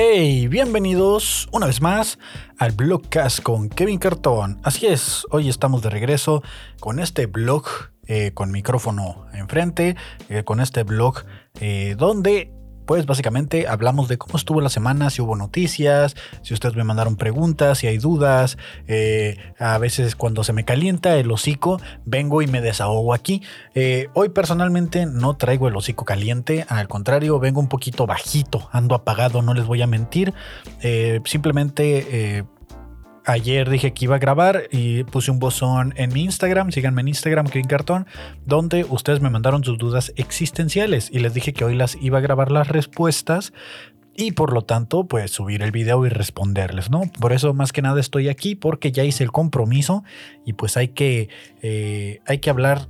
Hey, bienvenidos una vez más al Blogcast con Kevin Cartón. Así es, hoy estamos de regreso con este blog eh, con micrófono enfrente, eh, con este blog eh, donde pues básicamente hablamos de cómo estuvo la semana, si hubo noticias, si ustedes me mandaron preguntas, si hay dudas. Eh, a veces cuando se me calienta el hocico, vengo y me desahogo aquí. Eh, hoy personalmente no traigo el hocico caliente, al contrario, vengo un poquito bajito, ando apagado, no les voy a mentir. Eh, simplemente ayer dije que iba a grabar y puse un bozón en mi Instagram, síganme en Instagram, Kevin Cartón, donde ustedes me mandaron sus dudas existenciales y les dije que hoy las iba a grabar las respuestas y por lo tanto, pues subir el video y responderles, ¿no? Por eso más que nada estoy aquí porque ya hice el compromiso y pues hay que, eh, hay que hablar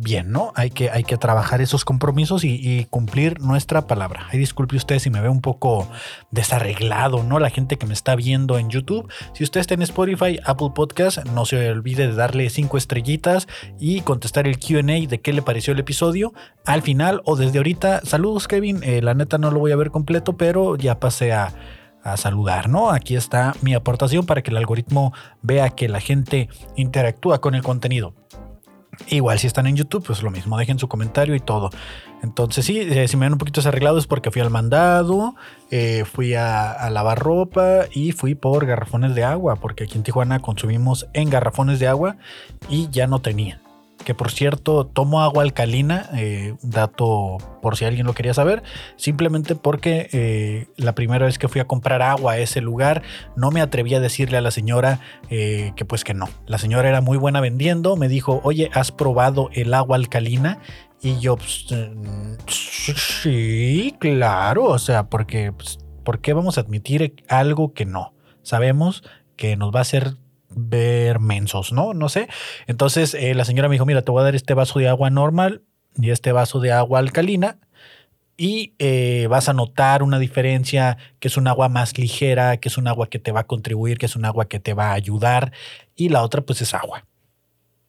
bien, ¿no? Hay que, hay que trabajar esos compromisos y, cumplir nuestra palabra. Ay, disculpe usted si me ve un poco desarreglado, ¿no? La gente que me está viendo en YouTube. Si usted está en Spotify, Apple Podcast, no se olvide de darle cinco estrellitas y contestar el QA de qué le pareció el episodio al final o desde ahorita. Saludos, Kevin. Eh, la neta no lo voy a ver completo, pero ya pasé a a saludar, ¿no? Aquí está mi aportación para que el algoritmo vea que la gente interactúa con el contenido. Igual si están en YouTube, pues lo mismo, dejen su comentario y todo. Entonces sí, eh, si me ven un poquito desarreglado es porque fui al mandado, eh, fui a, lavar ropa y fui por garrafones de agua, porque aquí en Tijuana consumimos en garrafones de agua y ya no tenía que por cierto tomo agua alcalina, eh, dato por si alguien lo quería saber, simplemente porque eh, la primera vez que fui a comprar agua a ese lugar no me atreví a decirle a la señora eh, que pues que no. La señora era muy buena vendiendo, me dijo, oye, ¿has probado el agua alcalina? Y yo, pues, sí, claro, o sea, porque, pues, ¿por qué vamos a admitir algo que no? Sabemos que nos va a hacer ver mensos, ¿no? No sé. Entonces eh, la señora me dijo, mira, te voy a dar este vaso de agua normal y este vaso de agua alcalina y eh, vas a notar una diferencia, que es un agua más ligera, que es un agua que te va a contribuir, que es un agua que te va a ayudar y la otra pues es agua.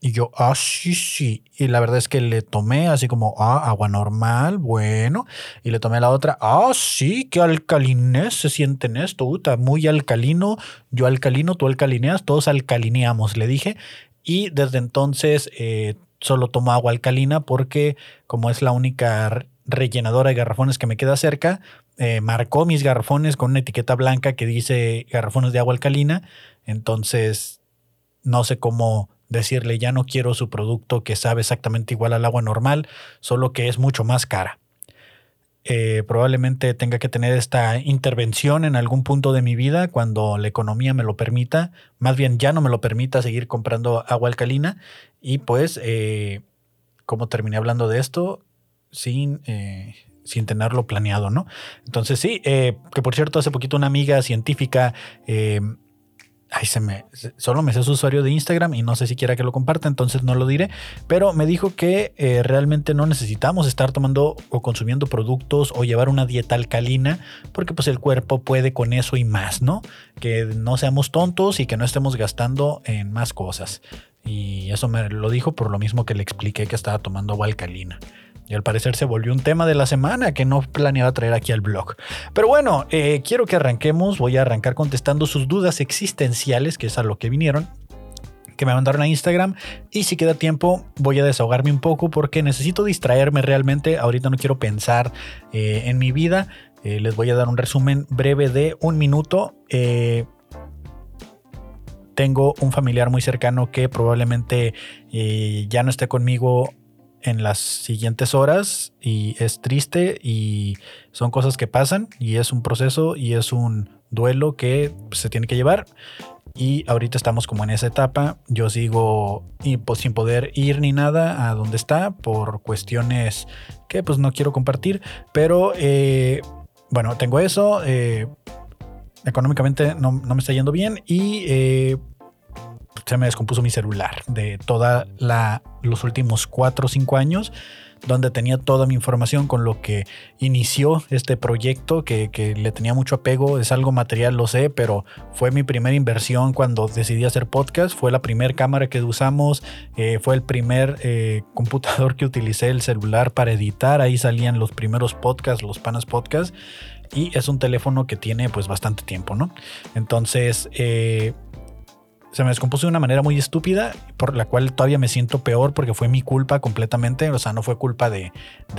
Y yo, ah, sí, sí. Y la verdad es que le tomé así como, ah, agua normal, bueno. Y le tomé la otra, ah, sí, qué alcalinés se siente en esto. Uta, muy alcalino, yo alcalino, tú alcalineas, todos alcalineamos, le dije. Y desde entonces eh, solo tomo agua alcalina porque como es la única rellenadora de garrafones que me queda cerca, eh, marcó mis garrafones con una etiqueta blanca que dice garrafones de agua alcalina. Entonces, no sé cómo decirle ya no quiero su producto que sabe exactamente igual al agua normal, solo que es mucho más cara. Eh, probablemente tenga que tener esta intervención en algún punto de mi vida cuando la economía me lo permita, más bien ya no me lo permita seguir comprando agua alcalina y pues, eh, como terminé hablando de esto, sin, eh, sin tenerlo planeado, ¿no? Entonces sí, que por cierto, hace poquito una amiga científica Ay, se me. Solo me sé su usuario de Instagram y no sé si quiera que lo comparta, entonces no lo diré. Pero me dijo que eh, realmente no necesitamos estar tomando o consumiendo productos o llevar una dieta alcalina, porque pues el cuerpo puede con eso y más, ¿no? Que no seamos tontos y que no estemos gastando en más cosas. Y eso me lo dijo por lo mismo que le expliqué que estaba tomando agua alcalina. Y al parecer se volvió un tema de la semana que no planeaba traer aquí al blog. Pero bueno, eh, quiero que arranquemos. Voy a arrancar contestando sus dudas existenciales, que es a lo que vinieron que me mandaron a Instagram y si queda tiempo voy a desahogarme un poco porque necesito distraerme realmente. Ahorita no quiero pensar eh, en mi vida. Eh, les voy a dar un resumen breve de un minuto. tengo un familiar muy cercano que probablemente ya no esté conmigo en las siguientes horas y es triste y son cosas que pasan y es un proceso y es un duelo que se tiene que llevar. Y ahorita estamos como en esa etapa. Yo sigo y, pues, sin poder ir ni nada a donde está por cuestiones que pues no quiero compartir. Pero eh, bueno tengo eso eh, económicamente no, me está yendo bien y eh, se me descompuso mi celular de toda la los últimos 4 o 5 años donde tenía toda mi información con lo que inició este proyecto, que, le tenía mucho apego, es algo material, lo sé, pero fue mi primera inversión cuando decidí hacer podcast, fue la primera cámara que usamos, eh, fue el primer eh, computador que utilicé el celular para editar, ahí salían los primeros podcasts, los panas podcasts, y es un teléfono que tiene pues bastante tiempo, ¿no? Entonces, eh, se me descompuso de una manera muy estúpida, por la cual todavía me siento peor porque fue mi culpa completamente. O sea, no fue culpa de,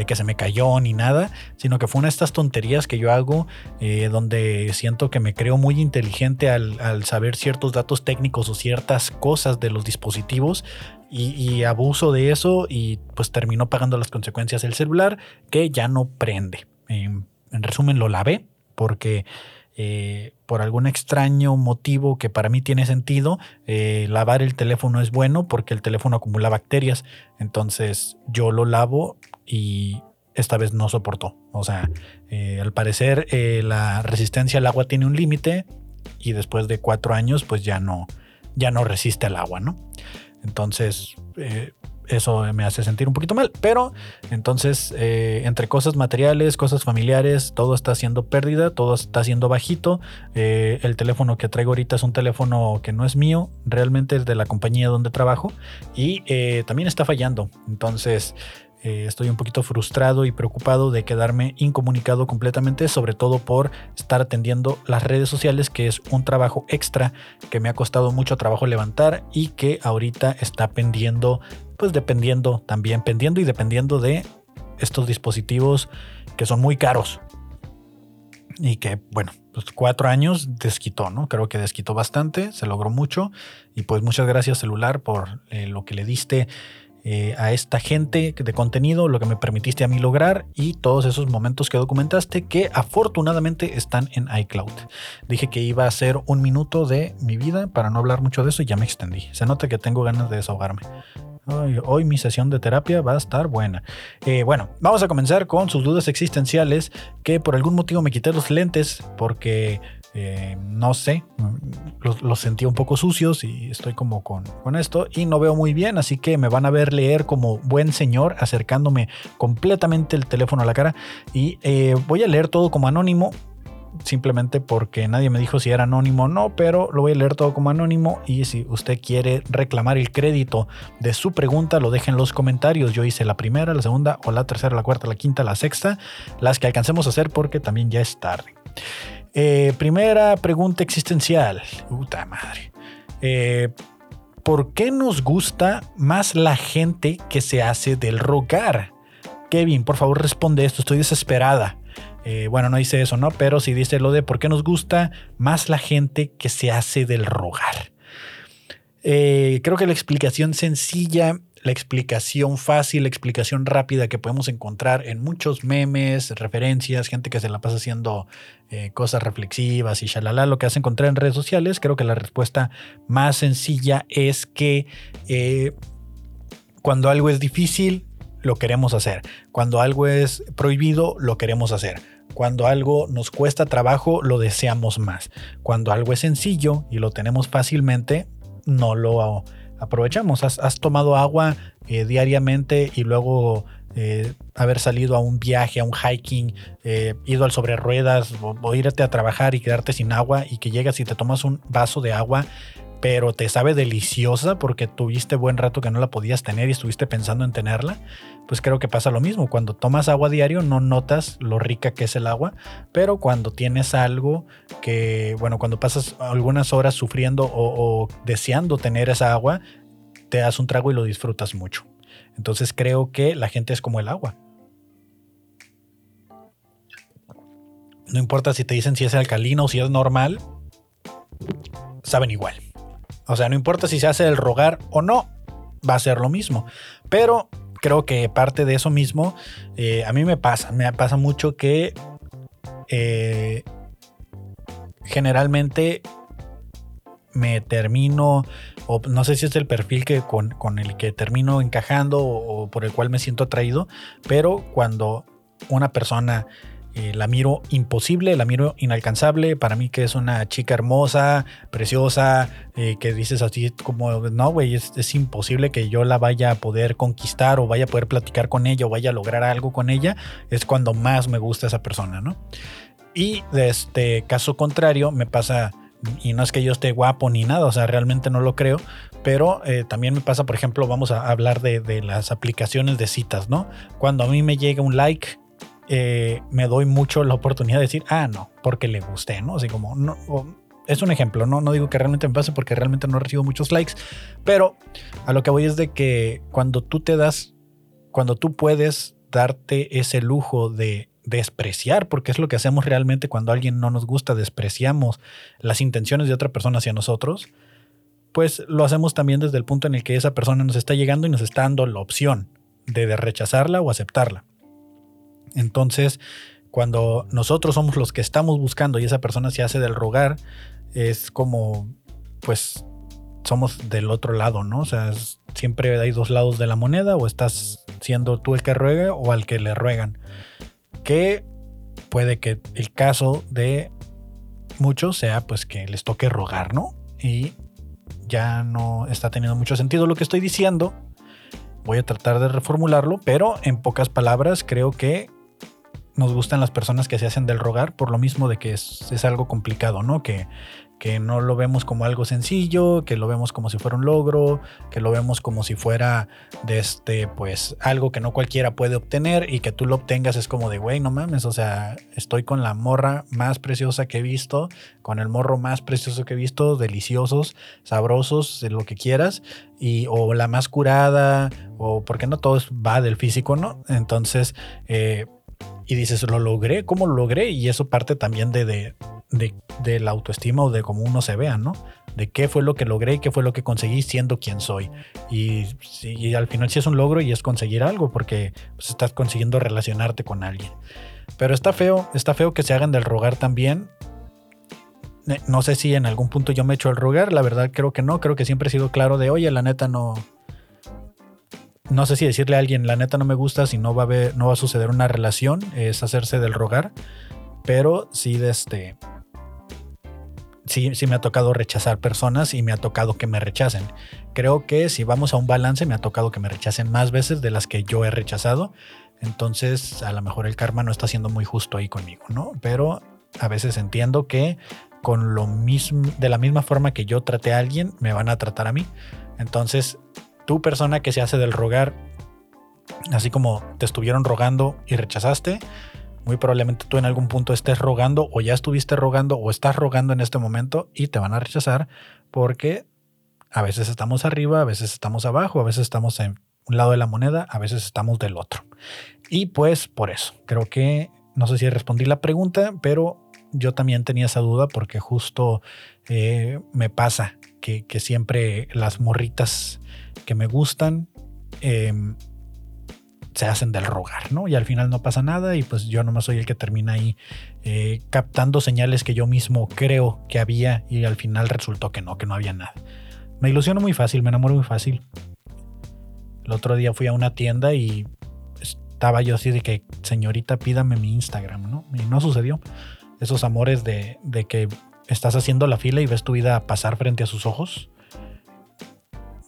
que se me cayó ni nada, sino que fue una de estas tonterías que yo hago eh, donde siento que me creo muy inteligente al, saber ciertos datos técnicos o ciertas cosas de los dispositivos y, abuso de eso y pues terminó pagando las consecuencias el celular que ya no prende. en resumen, lo lavé porque eh, por algún extraño motivo que para mí tiene sentido, eh, lavar el teléfono es bueno porque el teléfono acumula bacterias. Entonces yo lo lavo y esta vez no soportó. O sea, eh, al parecer la resistencia al agua tiene un límite y después de cuatro años pues ya no, ya no resiste al agua, ¿no? Entonces eso me hace sentir un poquito mal. Pero entonces, eh, entre cosas materiales, cosas familiares, todo está siendo pérdida, todo está siendo bajito. Eh, el teléfono que traigo ahorita es un teléfono que no es mío, realmente es de la compañía donde trabajo y eh, también está fallando. Entonces, estoy un poquito frustrado y preocupado de quedarme incomunicado completamente, sobre todo por estar atendiendo las redes sociales, que es un trabajo extra que me ha costado mucho trabajo levantar y que ahorita está pendiendo, pues dependiendo también, pendiendo y dependiendo de estos dispositivos que son muy caros. Y que, bueno, pues cuatro años desquitó, ¿no? Creo que desquitó bastante, se logró mucho. Y pues muchas gracias celular por eh, lo que le diste eh, a esta gente de contenido, lo que me permitiste a mí lograr y todos esos momentos que documentaste que afortunadamente están en iCloud. Dije que iba a ser un minuto de mi vida para no hablar mucho de eso y ya me extendí. Se nota que tengo ganas de desahogarme. Hoy, mi sesión de terapia va a estar buena. Eh, bueno, vamos a comenzar con sus dudas existenciales, que por algún motivo me quité los lentes porque eh, no sé, los, sentí un poco sucios y estoy como con, con, esto y no veo muy bien, así que me van a ver leer como buen señor acercándome completamente el teléfono a la cara y eh, voy a leer todo como anónimo. Simplemente porque nadie me dijo si era anónimo o no, pero lo voy a leer todo como anónimo. Y si usted quiere reclamar el crédito de su pregunta, lo deje en los comentarios. Yo hice la primera, la segunda, o la tercera, la cuarta, la quinta, la sexta, las que alcancemos a hacer porque también ya es tarde. Eh, primera pregunta existencial. Puta madre. Eh, ¿Por qué nos gusta más la gente que se hace del rogar? Kevin, por favor responde esto, estoy desesperada. Eh, bueno, no dice eso, ¿no? Pero sí dice lo de por qué nos gusta más la gente que se hace del rogar. creo que la explicación sencilla la explicación fácil, la explicación rápida que podemos encontrar en muchos memes, referencias, gente que se la pasa haciendo eh, cosas reflexivas y shalala, lo que hace encontrar en redes sociales, creo que la respuesta más sencilla es que eh, cuando algo es difícil, lo queremos hacer. Cuando algo es prohibido, lo queremos hacer. Cuando algo nos cuesta trabajo, lo deseamos más. Cuando algo es sencillo y lo tenemos fácilmente, no lo aprovechamos. Has, tomado agua eh, diariamente y luego eh, haber salido a un viaje, a un hiking, eh, ido al sobre ruedas o, irte a trabajar y quedarte sin agua y que llegas y te tomas un vaso de agua pero te sabe deliciosa porque tuviste buen rato que no la podías tener y estuviste pensando en tenerla, pues creo que pasa lo mismo. Cuando tomas agua diario no notas lo rica que es el agua, pero cuando tienes algo que, bueno, cuando pasas algunas horas sufriendo o, deseando tener esa agua, te das un trago y lo disfrutas mucho. Entonces creo que la gente es como el agua. No importa si te dicen si es alcalino o si es normal, saben igual. O sea, no importa si se hace el rogar o no, va a ser lo mismo. Pero creo que parte de eso mismo, eh, a mí me pasa, me pasa mucho que eh, generalmente me termino, o no sé si es el perfil que con, el que termino encajando o, por el cual me siento atraído, pero cuando una persona eh, la miro imposible, la miro inalcanzable. Para mí que es una chica hermosa, preciosa, eh, que dices así como, no, güey, es, imposible que yo la vaya a poder conquistar o vaya a poder platicar con ella o vaya a lograr algo con ella, es cuando más me gusta esa persona, ¿no? Y de este caso contrario me pasa, y no es que yo esté guapo ni nada, o sea, realmente no lo creo, pero eh, también me pasa, por ejemplo, vamos a hablar de, de, las aplicaciones de citas, ¿no? Cuando a mí me llega un like, eh, me doy mucho la oportunidad de decir, ah, no, porque le gusté, ¿no? Así como, no, es un ejemplo, ¿no? No digo que realmente me pase porque realmente no recibo muchos likes, pero a lo que voy es de que cuando tú te das, cuando tú puedes darte ese lujo de despreciar, porque es lo que hacemos realmente cuando alguien no nos gusta, despreciamos las intenciones de otra persona hacia nosotros, pues lo hacemos también desde el punto en el que esa persona nos está llegando y nos está dando la opción de, rechazarla o aceptarla. Entonces, cuando nosotros somos los que estamos buscando y esa persona se hace del rogar, es como, pues, somos del otro lado, ¿no? O sea, siempre hay dos lados de la moneda, o estás siendo tú el que ruega o al que le ruegan. Que puede que el caso de muchos sea, pues, que les toque rogar, ¿no? Y ya no está teniendo mucho sentido lo que estoy diciendo. Voy a tratar de reformularlo, pero en pocas palabras creo que nos gustan las personas que se hacen del rogar por lo mismo de que es, es algo complicado, ¿no? Que que no lo vemos como algo sencillo, que lo vemos como si fuera un logro, que lo vemos como si fuera de este, pues algo que no cualquiera puede obtener y que tú lo obtengas es como de, güey, no mames, o sea, estoy con la morra más preciosa que he visto, con el morro más precioso que he visto, deliciosos, sabrosos, de lo que quieras, y o la más curada, o porque no todo va del físico, ¿no? Entonces, eh, y dices, lo logré, ¿cómo lo logré? Y eso parte también de, de, de, la autoestima o de cómo uno se vea, ¿no? De qué fue lo que logré y qué fue lo que conseguí siendo quien soy. Y, al final sí es un logro y es conseguir algo porque pues, estás consiguiendo relacionarte con alguien. Pero está feo, está feo que se hagan del rogar también. No sé si en algún punto yo me he hecho el rogar, la verdad creo que no, creo que siempre he sido claro de, oye, la neta no, no sé si decirle a alguien, la neta no me gusta, si no va a, no va a suceder una relación, es hacerse del rogar, pero sí de este, sí, sí me ha tocado rechazar personas y me ha tocado que me rechacen. Creo que si vamos a un balance, me ha tocado que me rechacen más veces de las que yo he rechazado. Entonces, a lo mejor el karma no está siendo muy justo ahí conmigo, ¿no? Pero a veces entiendo que con lo mismo, de la misma forma que yo traté a alguien, me van a tratar a mí. Entonces, tú persona que se hace del rogar, así como te estuvieron rogando y rechazaste, muy probablemente tú en algún punto estés rogando o ya estuviste rogando o estás rogando en este momento y te van a rechazar porque a veces estamos arriba, a veces estamos abajo, a veces estamos en un lado de la moneda, a veces estamos del otro. Y pues por eso, creo que no sé si respondí la pregunta, pero yo también tenía esa duda porque justo eh, me pasa que, siempre las morritas que me gustan eh, se hacen del rogar, ¿no? Y al final no pasa nada y pues yo nomás soy el que termina ahí eh, captando señales que yo mismo creo que había y al final resultó que no, que no había nada. Me ilusiono muy fácil, me enamoro muy fácil. El otro día fui a una tienda y estaba yo así de que, señorita, pídame mi Instagram, ¿no? Y no sucedió. Esos amores de, de que estás haciendo la fila y ves tu vida pasar frente a sus ojos.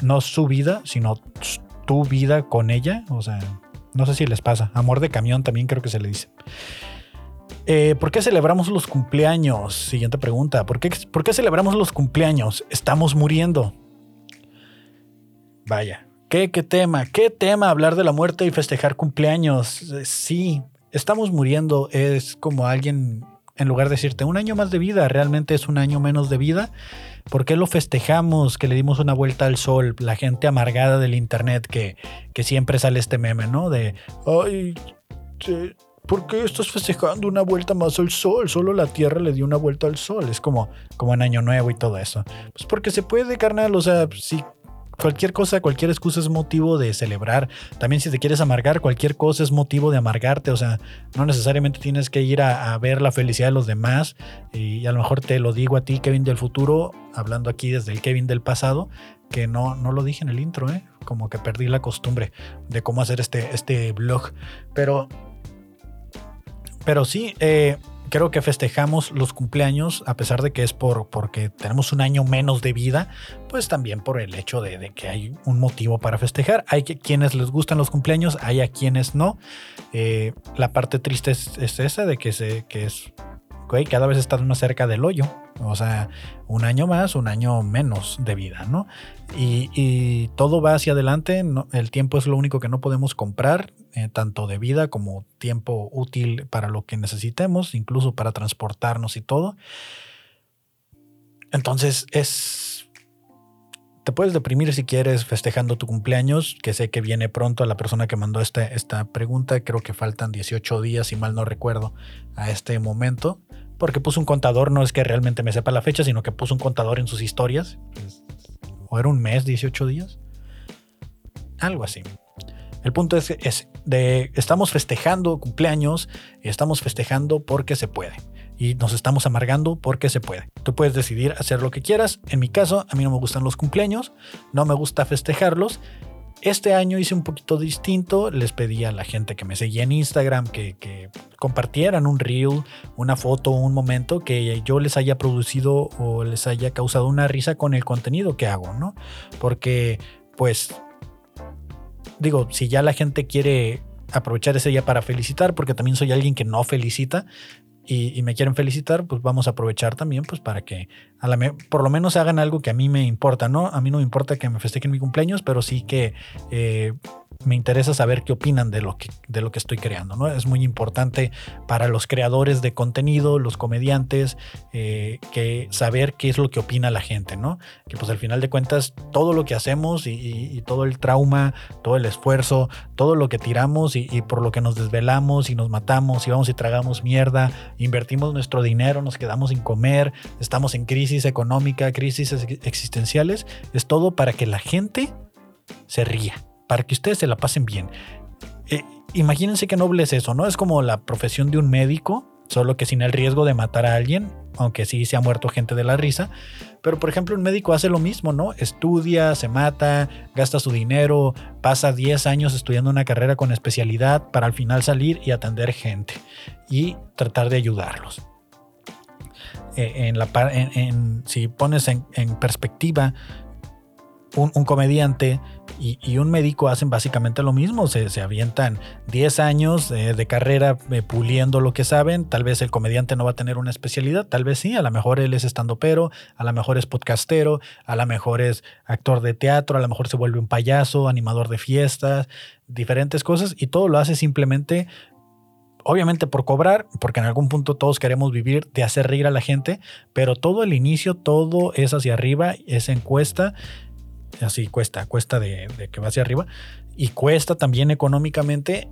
No su vida, sino tu vida con ella. O sea, no sé si les pasa. Amor de camión también creo que se le dice. Eh, ¿Por qué celebramos los cumpleaños? Siguiente pregunta. ¿Por qué, ¿Por qué celebramos los cumpleaños? Estamos muriendo. Vaya. ¿Qué, ¿Qué tema? ¿Qué tema hablar de la muerte y festejar cumpleaños? Eh, sí, estamos muriendo. Es como alguien, en lugar de decirte un año más de vida, realmente es un año menos de vida. ¿Por qué lo festejamos? Que le dimos una vuelta al sol. La gente amargada del internet que, que siempre sale este meme, ¿no? De, ay, ¿por qué estás festejando una vuelta más al sol? Solo la Tierra le dio una vuelta al sol. Es como, como en Año Nuevo y todo eso. Pues porque se puede, carnal. O sea, si cualquier cosa, cualquier excusa es motivo de celebrar. También si te quieres amargar, cualquier cosa es motivo de amargarte. O sea, no necesariamente tienes que ir a, ver la felicidad de los demás. Y a lo mejor te lo digo a ti, Kevin del futuro, hablando aquí desde el Kevin del pasado, que no, no lo dije en el intro, ¿eh? como que perdí la costumbre de cómo hacer este, este blog. Pero pero sí, eh, creo que festejamos los cumpleaños, a pesar de que es por porque tenemos un año menos de vida, pues también por el hecho de, que hay un motivo para festejar. Hay quienes les gustan los cumpleaños, hay a quienes no. Eh, la parte triste es, esa de que, se, que es cada vez estás más cerca del hoyo. O sea, un año más, un año menos de vida, ¿no? Y, todo va hacia adelante. el tiempo es lo único que no podemos comprar, eh, tanto de vida como tiempo útil para lo que necesitemos, incluso para transportarnos y todo. Entonces es... Te puedes deprimir si quieres festejando tu cumpleaños, que sé que viene pronto a la persona que mandó esta, esta pregunta. Creo que faltan 18 días, si mal no recuerdo, a este momento porque puso un contador, no es que realmente me sepa la fecha, sino que puso un contador en sus historias. O era un mes, 18 días. Algo así. El punto es, es de estamos festejando cumpleaños, estamos festejando porque se puede. Y nos estamos amargando porque se puede. Tú puedes decidir hacer lo que quieras. En mi caso, a mí no me gustan los cumpleaños, no me gusta festejarlos este año hice un poquito distinto. Les pedí a la gente que me seguía en Instagram que, compartieran un reel, una foto, un momento que yo les haya producido o les haya causado una risa con el contenido que hago, ¿no? Porque, pues, digo, si ya la gente quiere aprovechar ese día para felicitar, porque también soy alguien que no felicita, y, me quieren felicitar, pues vamos a aprovechar también pues para que por lo menos hagan algo que a mí me importa, ¿no? A mí no me importa que me festejen mi cumpleaños, pero sí que eh, me interesa saber qué opinan de lo que, de lo que estoy creando, ¿no? Es muy importante para los creadores de contenido, los comediantes, eh, que saber qué es lo que opina la gente, ¿no? Que pues al final de cuentas todo lo que hacemos y, todo el trauma, todo el esfuerzo, todo lo que tiramos y, por lo que nos desvelamos y nos matamos y vamos y tragamos mierda, invertimos nuestro dinero, nos quedamos sin comer, estamos en crisis económica, crisis existenciales, es todo para que la gente se ría para que ustedes se la pasen bien. Eh, imagínense qué noble es eso, ¿no? Es como la profesión de un médico, solo que sin el riesgo de matar a alguien, aunque sí se ha muerto gente de la risa. Pero por ejemplo, un médico hace lo mismo, ¿no? Estudia, se mata, gasta su dinero, pasa 10 años estudiando una carrera con especialidad para al final salir y atender gente y tratar de ayudarlos. Eh, en la, si pones en, perspectiva un comediante y, un médico hacen básicamente lo mismo, se, se avientan 10 años de carrera eh, puliendo lo que saben, tal vez el comediante no va a tener una especialidad, tal vez sí, a lo mejor él es estando pero, a lo mejor es podcastero, a lo mejor es actor de teatro, a lo mejor se vuelve un payaso, animador de fiestas, diferentes cosas y todo lo hace simplemente obviamente por cobrar, porque en algún punto todos queremos vivir de hacer reír a la gente, pero todo el inicio, todo es hacia arriba, es encuesta así cuesta, cuesta de, que va hacia arriba y cuesta también económicamente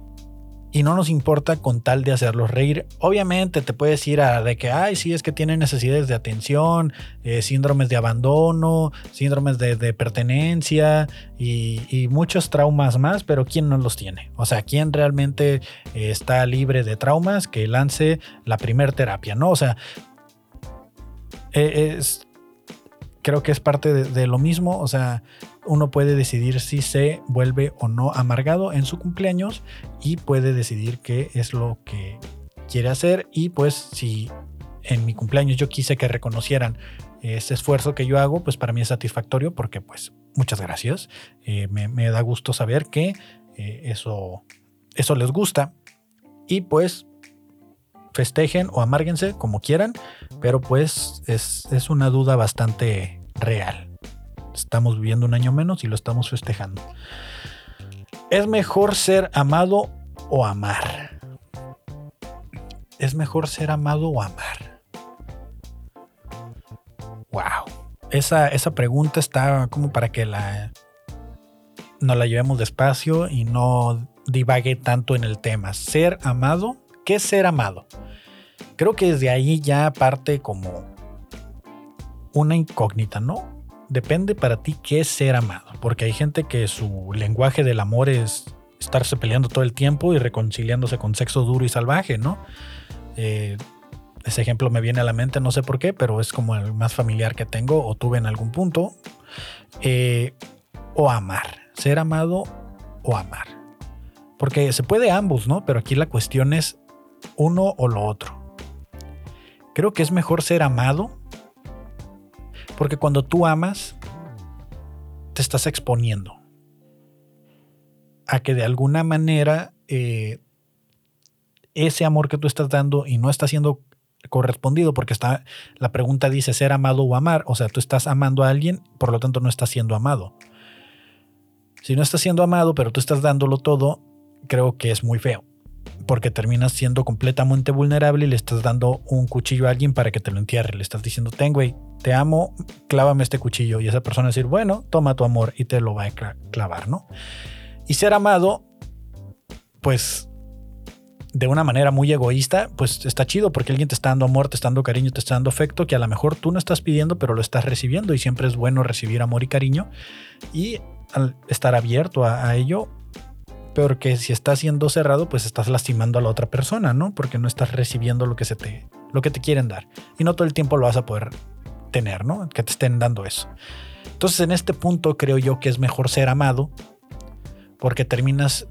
y no nos importa con tal de hacerlos reír. Obviamente te puedes ir a de que, ay, sí, es que tienen necesidades de atención, eh, síndromes de abandono, síndromes de, pertenencia y, muchos traumas más, pero ¿quién no los tiene? O sea, ¿quién realmente eh, está libre de traumas que lance la primer terapia? ¿No? O sea, eh, es creo que es parte de, lo mismo, o sea, uno puede decidir si se vuelve o no amargado en su cumpleaños y puede decidir qué es lo que quiere hacer. Y pues si en mi cumpleaños yo quise que reconocieran ese esfuerzo que yo hago, pues para mí es satisfactorio porque pues muchas gracias, eh, me, da gusto saber que eh, eso, eso les gusta. Y pues festejen o amárguense como quieran, pero pues es, una duda bastante real. Estamos viviendo un año menos y lo estamos festejando. ¿Es mejor ser amado o amar? ¿Es mejor ser amado o amar? Wow. Esa, esa pregunta está como para que la no la llevemos despacio y no divague tanto en el tema. Ser amado ¿Qué es ser amado? Creo que desde ahí ya parte como una incógnita, ¿no? Depende para ti qué es ser amado, porque hay gente que su lenguaje del amor es estarse peleando todo el tiempo y reconciliándose con sexo duro y salvaje, ¿no? Eh, ese ejemplo me viene a la mente, no sé por qué, pero es como el más familiar que tengo o tuve en algún punto. Eh, o amar, ser amado o amar. Porque se puede ambos, ¿no? Pero aquí la cuestión es uno o lo otro. Creo que es mejor ser amado porque cuando tú amas, te estás exponiendo a que de alguna manera eh, ese amor que tú estás dando y no está siendo correspondido porque está la pregunta dice ser amado o amar, o sea, tú estás amando a alguien, por lo tanto no estás siendo amado. Si no estás siendo amado, pero tú estás dándolo todo, creo que es muy feo, porque terminas siendo completamente vulnerable y le estás dando un cuchillo a alguien para que te lo entierre, le estás diciendo, "Ten, güey, te amo, clávame este cuchillo." Y esa persona decir, "Bueno, toma tu amor" y te lo va a clavar, ¿no? Y ser amado pues de una manera muy egoísta, pues está chido porque alguien te está dando amor, te está dando cariño, te está dando afecto que a lo mejor tú no estás pidiendo, pero lo estás recibiendo y siempre es bueno recibir amor y cariño y al estar abierto a, ello, peor que si estás siendo cerrado, pues estás lastimando a la otra persona, ¿no? Porque no estás recibiendo lo que se te lo que te quieren dar y no todo el tiempo lo vas a poder tener, ¿no? Que te estén dando eso. Entonces, en este punto creo yo que es mejor ser amado porque terminas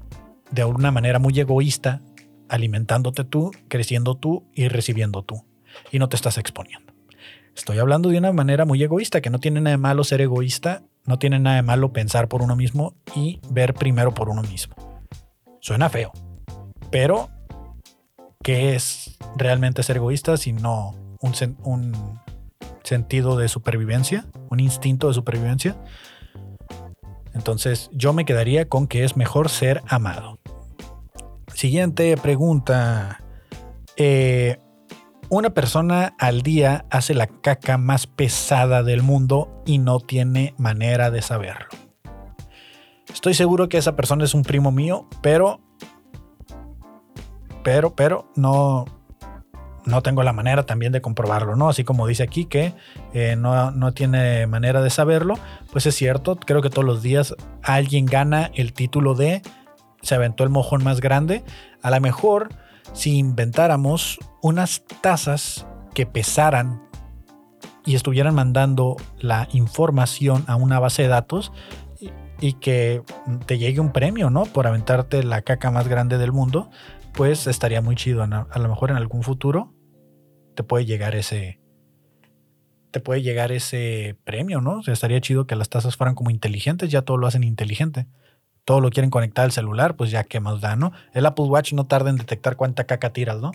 de una manera muy egoísta alimentándote tú, creciendo tú y recibiendo tú. Y no te estás exponiendo. Estoy hablando de una manera muy egoísta, que no tiene nada de malo ser egoísta, no tiene nada de malo pensar por uno mismo y ver primero por uno mismo. Suena feo, pero ¿qué es realmente ser egoísta si no un, sentido de supervivencia, un instinto de supervivencia? Entonces yo me quedaría con que es mejor ser amado. Siguiente pregunta. Eh, una persona al día hace la caca más pesada del mundo y no tiene manera de saberlo. Estoy seguro que esa persona es un primo mío, pero, pero, pero no, no tengo la manera también de comprobarlo, ¿no? Así como dice aquí que eh, no, no, tiene manera de saberlo, pues es cierto, creo que todos los días alguien gana el título de se aventó el mojón más grande. A lo mejor si inventáramos unas tazas que pesaran y estuvieran mandando la información a una base de datos y, que te llegue un premio, ¿no? Por aventarte la caca más grande del mundo, pues estaría muy chido. A lo mejor en algún futuro te puede llegar ese, te puede llegar ese premio, ¿no? O sea, estaría chido que las tazas fueran como inteligentes, ya todo lo hacen inteligente todo lo quieren conectar al celular, pues ya qué más da, ¿no? El Apple Watch no tarda en detectar cuánta caca tiras, ¿no?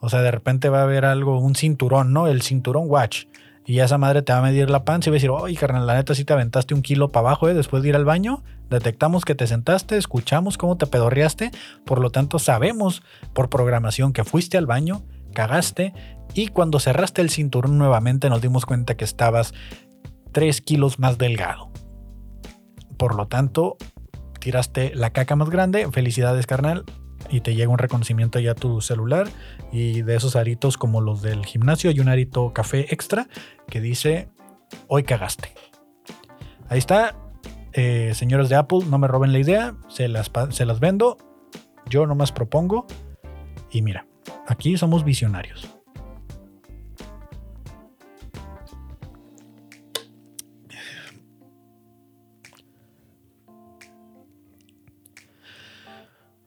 O sea, de repente va a haber algo, un cinturón, ¿no? El cinturón Watch. Y esa madre te va a medir la panza y va a decir, oye, carnal, la neta sí te aventaste un kilo para abajo, ¿eh? Después de ir al baño, detectamos que te sentaste, escuchamos cómo te pedorreaste, por lo tanto sabemos por programación que fuiste al baño, cagaste, y cuando cerraste el cinturón nuevamente nos dimos cuenta que estabas 3 kilos más delgado. Por lo tanto, tiraste la caca más grande, felicidades carnal, y te llega un reconocimiento ya a tu celular y de esos aritos como los del gimnasio hay un arito café extra que dice hoy cagaste. Ahí está, eh, señores de Apple, no me roben la idea, se las, se las vendo, yo nomás propongo y mira, aquí somos visionarios.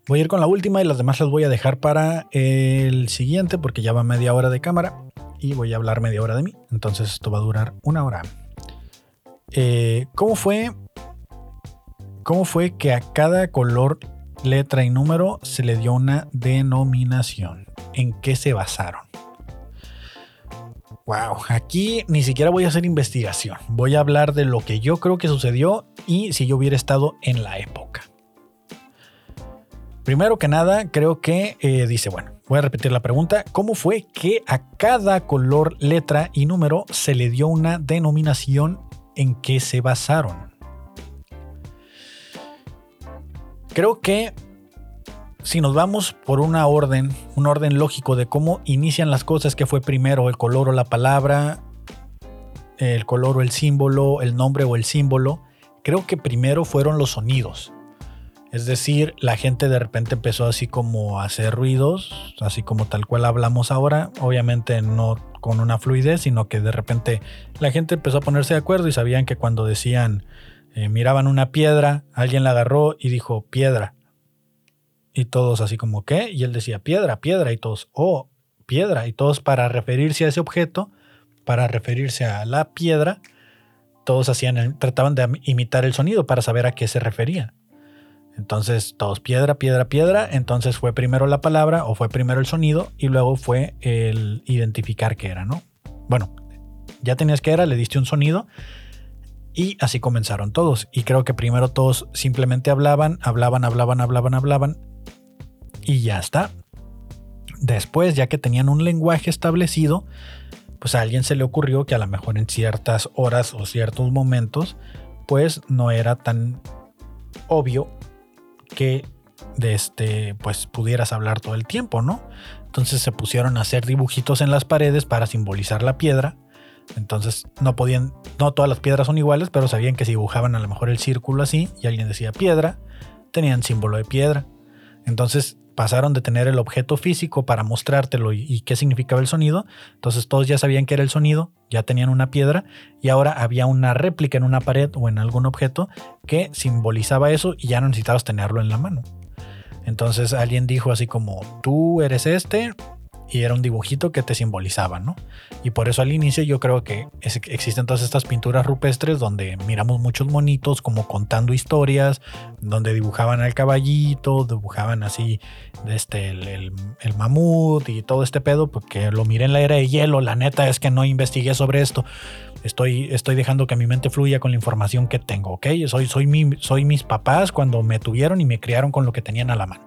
Voy a ir con la última y las demás las voy a dejar para el siguiente porque ya va media hora de cámara y voy a hablar media hora de mí. Entonces esto va a durar una hora. Eh, ¿Cómo fue? ¿Cómo fue que a cada color, letra y número se le dio una denominación? ¿En qué se basaron? Wow, aquí ni siquiera voy a hacer investigación. Voy a hablar de lo que yo creo que sucedió y si yo hubiera estado en la época. Primero que nada, creo que eh, dice, bueno, voy a repetir la pregunta, ¿cómo fue que a cada color, letra y número se le dio una denominación en que se basaron? Creo que si nos vamos por una orden, un orden lógico de cómo inician las cosas, que fue primero el color o la palabra, el color o el símbolo, el nombre o el símbolo, creo que primero fueron los sonidos. Es decir, la gente de repente empezó así como a hacer ruidos, así como tal cual hablamos ahora, obviamente no con una fluidez, sino que de repente la gente empezó a ponerse de acuerdo y sabían que cuando decían, eh, miraban una piedra, alguien la agarró y dijo piedra. Y todos así como, ¿qué? Y él decía, piedra, piedra. Y todos, oh, piedra. Y todos para referirse a ese objeto, para referirse a la piedra, todos hacían, trataban de imitar el sonido para saber a qué se refería. Entonces, todos piedra, piedra, piedra. Entonces fue primero la palabra o fue primero el sonido y luego fue el identificar qué era, ¿no? Bueno, ya tenías que era, le diste un sonido y así comenzaron todos. Y creo que primero todos simplemente hablaban, hablaban, hablaban, hablaban, hablaban y ya está. Después, ya que tenían un lenguaje establecido, pues a alguien se le ocurrió que a lo mejor en ciertas horas o ciertos momentos, pues no era tan obvio que de este, pues pudieras hablar todo el tiempo, ¿no? Entonces se pusieron a hacer dibujitos en las paredes para simbolizar la piedra. Entonces no podían, no todas las piedras son iguales, pero sabían que si dibujaban a lo mejor el círculo así y alguien decía piedra, tenían símbolo de piedra. Entonces pasaron de tener el objeto físico para mostrártelo y, qué significaba el sonido. Entonces todos ya sabían que era el sonido, ya tenían una piedra y ahora había una réplica en una pared o en algún objeto que simbolizaba eso y ya no necesitabas tenerlo en la mano. Entonces alguien dijo así como, tú eres este, y era un dibujito que te simbolizaba, ¿no? Y por eso al inicio yo creo que existen todas estas pinturas rupestres donde miramos muchos monitos como contando historias, donde dibujaban al caballito, dibujaban así este, el, mamut y todo este pedo, porque lo miré en la era de hielo, la neta es que no investigué sobre esto. Estoy, estoy dejando que mi mente fluya con la información que tengo, ¿ok? Soy, soy, mi, soy mis papás cuando me tuvieron y me criaron con lo que tenían a la mano.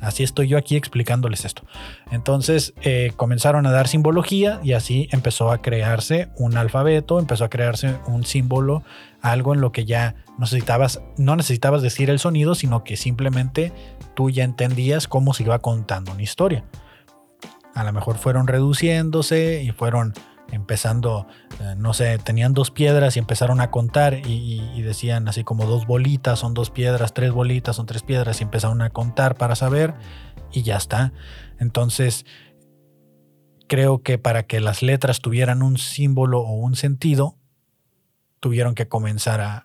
Así estoy yo aquí explicándoles esto. Entonces eh, comenzaron a dar simbología y así empezó a crearse un alfabeto, empezó a crearse un símbolo, algo en lo que ya necesitabas, no necesitabas decir el sonido, sino que simplemente tú ya entendías cómo se iba contando una historia. A lo mejor fueron reduciéndose y fueron empezando, eh, no sé, tenían dos piedras y empezaron a contar y, decían así como dos bolitas son dos piedras, tres bolitas son tres piedras y empezaron a contar para saber y ya está. Entonces, creo que para que las letras tuvieran un símbolo o un sentido, tuvieron que comenzar a,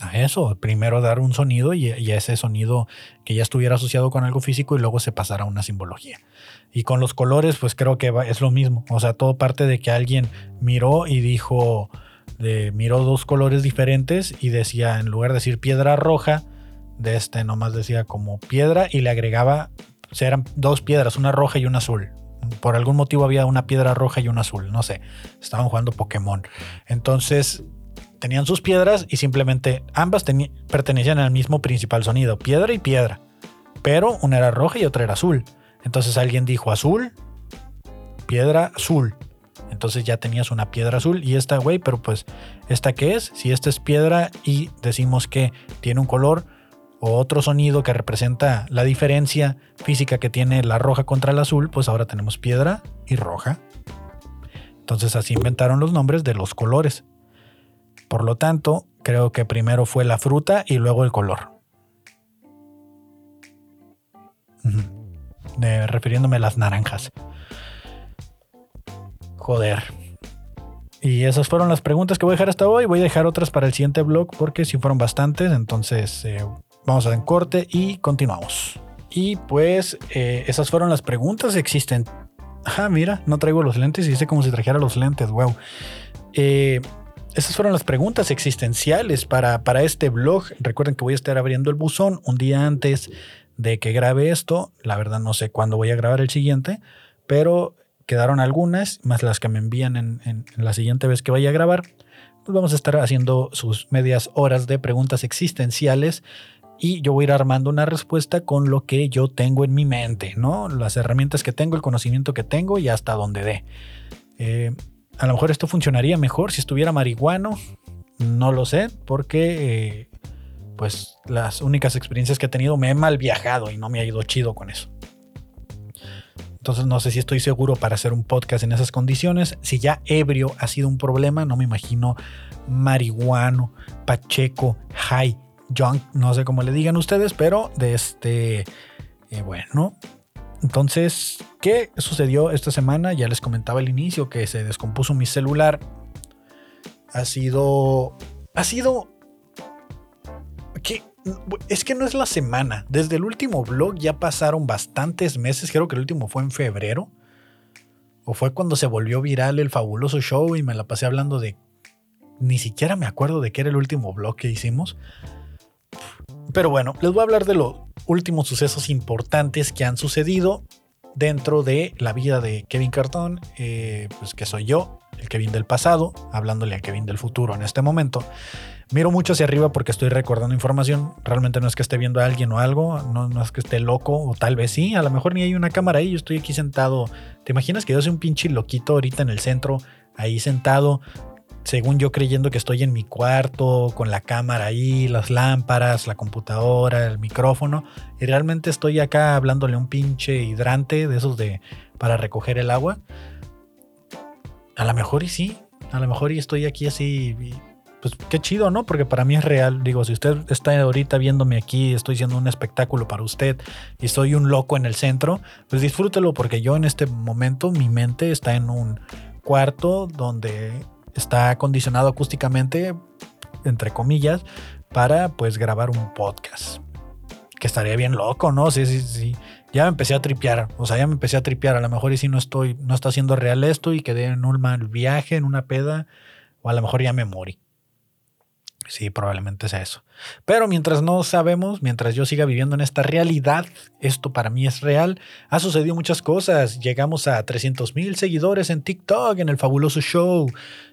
a eso, primero dar un sonido y, y, ese sonido que ya estuviera asociado con algo físico y luego se pasara a una simbología. Y con los colores, pues creo que es lo mismo. O sea, todo parte de que alguien miró y dijo, de, miró dos colores diferentes y decía, en lugar de decir piedra roja, de este nomás decía como piedra y le agregaba, eran dos piedras, una roja y una azul. Por algún motivo había una piedra roja y una azul, no sé. Estaban jugando Pokémon. Entonces tenían sus piedras y simplemente ambas pertenecían al mismo principal sonido, piedra y piedra. Pero una era roja y otra era azul. Entonces alguien dijo azul, piedra azul. Entonces ya tenías una piedra azul y esta, güey, pero pues, ¿esta qué es? Si esta es piedra y decimos que tiene un color o otro sonido que representa la diferencia física que tiene la roja contra el azul, pues ahora tenemos piedra y roja. Entonces así inventaron los nombres de los colores. Por lo tanto, creo que primero fue la fruta y luego el color refiriéndome a las naranjas. Joder. Y esas fueron las preguntas que voy a dejar hasta hoy. Voy a dejar otras para el siguiente blog porque si fueron bastantes. Entonces eh, vamos a dar corte y continuamos. Y pues eh, esas fueron las preguntas. Existen. Ah, mira, no traigo los lentes hice como si trajera los lentes. Wow. Eh, esas fueron las preguntas existenciales para, para este blog. Recuerden que voy a estar abriendo el buzón un día antes de que grabe esto. La verdad no sé cuándo voy a grabar el siguiente, pero quedaron algunas, más las que me envían en, la siguiente vez que vaya a grabar. Pues vamos a estar haciendo sus medias horas de preguntas existenciales y yo voy a ir armando una respuesta con lo que yo tengo en mi mente, ¿no? Las herramientas que tengo, el conocimiento que tengo y hasta donde dé. Eh, a lo mejor esto funcionaría mejor si estuviera marihuano, no lo sé, porque eh, pues las únicas experiencias que he tenido me he mal viajado y no me ha ido chido con eso. Entonces no sé si estoy seguro para hacer un podcast en esas condiciones. Si ya ebrio ha sido un problema, no me imagino marihuano, pacheco, high, junk, no sé cómo le digan ustedes, pero de este, eh, bueno. Entonces, ¿qué sucedió esta semana? Ya les comentaba al inicio que se descompuso mi celular. Ha sido, ha sido Es que no es la semana. Desde el último blog ya pasaron bastantes meses. Creo que el último fue en febrero. O fue cuando se volvió viral el fabuloso show y me la pasé hablando de... Ni siquiera me acuerdo de qué era el último blog que hicimos. Pero bueno, les voy a hablar de los últimos sucesos importantes que han sucedido dentro de la vida de Kevin Cartón, eh, pues que soy yo, el Kevin del pasado, hablándole a Kevin del futuro en este momento. Miro mucho hacia arriba porque estoy recordando información. Realmente no es que esté viendo a alguien o algo, no, es que esté loco, o tal vez sí, a lo mejor ni hay una cámara ahí, yo estoy aquí sentado. ¿Te imaginas que yo soy un pinche loquito ahorita en el centro, ahí sentado, según yo creyendo que estoy en mi cuarto, con la cámara ahí, las lámparas, la computadora, el micrófono, y realmente estoy acá hablándole un pinche hidrante de esos de para recoger el agua. A lo mejor y sí, a lo mejor y estoy aquí así, pues qué chido, ¿no? Porque para mí es real. Digo, si usted está ahorita viéndome aquí, estoy haciendo un espectáculo para usted y soy un loco en el centro, pues disfrútelo porque yo en este momento mi mente está en un cuarto donde está acondicionado acústicamente, entre comillas, para pues grabar un podcast. Que estaría bien loco, ¿no? Sí, sí, sí. Ya me empecé a tripear, o sea, ya me empecé a tripear. A lo mejor y si no estoy, no está siendo real esto y quedé en un mal viaje, en una peda, o a lo mejor ya me morí. Sí, probablemente sea eso. Pero mientras no sabemos, mientras yo siga viviendo en esta realidad, esto para mí es real, ha sucedido muchas cosas. Llegamos a 300 mil seguidores en TikTok, en el fabuloso show.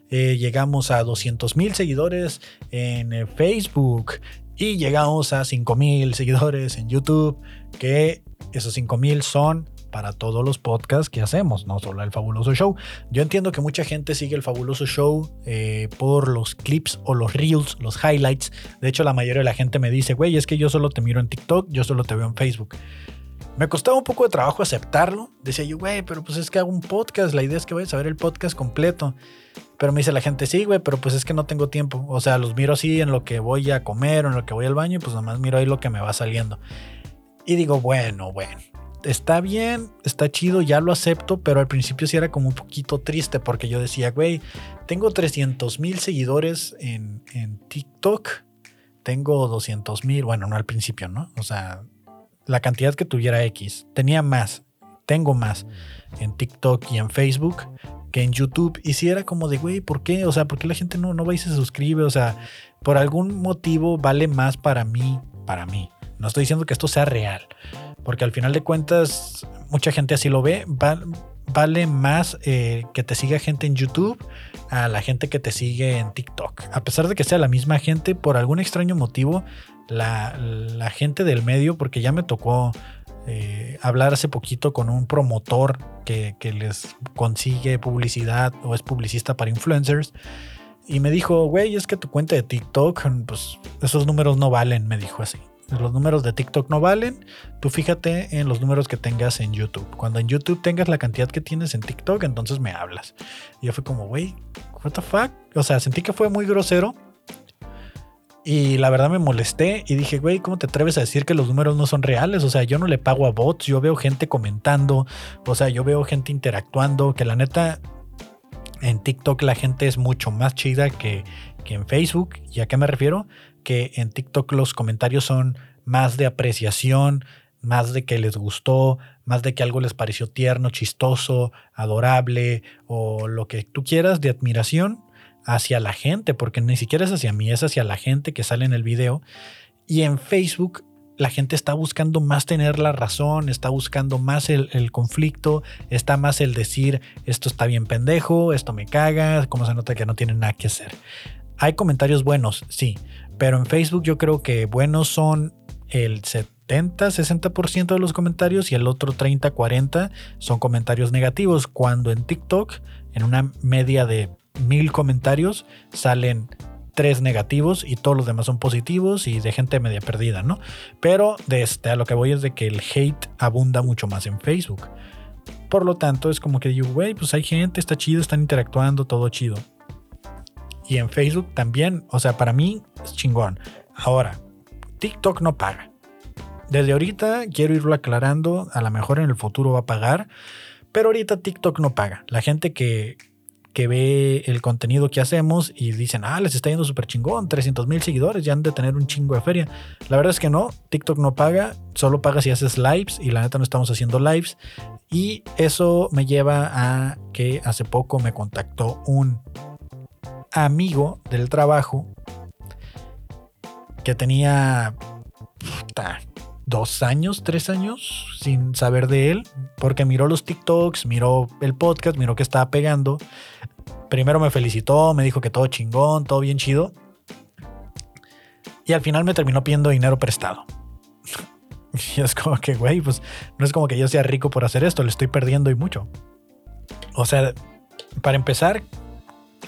Eh, llegamos a 200 mil seguidores en eh, Facebook y llegamos a 5 mil seguidores en YouTube, que esos 5 mil son para todos los podcasts que hacemos, no solo el fabuloso show. Yo entiendo que mucha gente sigue el fabuloso show eh, por los clips o los reels, los highlights. De hecho, la mayoría de la gente me dice, güey, es que yo solo te miro en TikTok, yo solo te veo en Facebook. Me costaba un poco de trabajo aceptarlo. Decía yo, güey, pero pues es que hago un podcast. La idea es que vayas a ver el podcast completo. Pero me dice la gente, sí, güey, pero pues es que no tengo tiempo. O sea, los miro así en lo que voy a comer o en lo que voy al baño y pues nomás miro ahí lo que me va saliendo. Y digo, bueno, bueno, está bien, está chido, ya lo acepto, pero al principio sí era como un poquito triste porque yo decía, güey, tengo 300 mil seguidores en, en TikTok, tengo 200 mil, bueno, no al principio, ¿no? O sea, la cantidad que tuviera X. Tenía más, tengo más en TikTok y en Facebook que en YouTube. Y si era como de, güey, ¿por qué? O sea, ¿por qué la gente no, no va y se suscribe? O sea, por algún motivo vale más para mí, para mí. No estoy diciendo que esto sea real, porque al final de cuentas, mucha gente así lo ve. vale más eh, que te siga gente en YouTube a la gente que te sigue en TikTok. A pesar de que sea la misma gente, por algún extraño motivo, la, gente del medio, porque ya me tocó eh, hablar hace poquito con un promotor que, les consigue publicidad o es publicista para influencers. Y me dijo, güey, es que tu cuenta de TikTok, pues esos números no valen, me dijo así. Los números de TikTok no valen. Tú fíjate en los números que tengas en YouTube. Cuando en YouTube tengas la cantidad que tienes en TikTok, entonces me hablas. Y yo fui como, güey, what the fuck? O sea, sentí que fue muy grosero y la verdad me molesté y dije, güey, ¿cómo te atreves a decir que los números no son reales? O sea, yo no le pago a bots, yo veo gente comentando, o sea, yo veo gente interactuando, que la neta, en TikTok la gente es mucho más chida que, que en Facebook. ¿Y a qué me refiero? Que en TikTok los comentarios son más de apreciación, más de que les gustó, más de que algo les pareció tierno, chistoso, adorable o lo que tú quieras de admiración hacia la gente, porque ni siquiera es hacia mí, es hacia la gente que sale en el video. Y en Facebook la gente está buscando más tener la razón, está buscando más el, conflicto, está más el decir, esto está bien pendejo, esto me caga, como se nota que no tiene nada que hacer. Hay comentarios buenos, sí, pero en Facebook yo creo que buenos son el 70, 60% de los comentarios y el otro 30, 40 son comentarios negativos, cuando en TikTok, en una media de mil comentarios, salen tres negativos y todos los demás son positivos y de gente media perdida, ¿no? Pero de este, a lo que voy es de que el hate abunda mucho más en Facebook. Por lo tanto, es como que digo, güey, pues hay gente, está chido, están interactuando, todo chido. Y en Facebook también, o sea, para mí es chingón. Ahora, TikTok no paga. Desde ahorita quiero irlo aclarando, a lo mejor en el futuro va a pagar, pero ahorita TikTok no paga. La gente que, que ve el contenido que hacemos y dicen, ah, les está yendo súper chingón, 300 mil seguidores, ya han de tener un chingo de feria. La verdad es que no, TikTok no paga, solo paga si haces lives y la neta no estamos haciendo lives. Y eso me lleva a que hace poco me contactó un amigo del trabajo que tenía dos años, tres años sin saber de él, porque miró los TikToks, miró el podcast, miró que estaba pegando. Primero me felicitó, me dijo que todo chingón, todo bien chido. Y al final me terminó pidiendo dinero prestado. Y es como que, güey, pues no es como que yo sea rico por hacer esto, le estoy perdiendo y mucho. O sea, para empezar,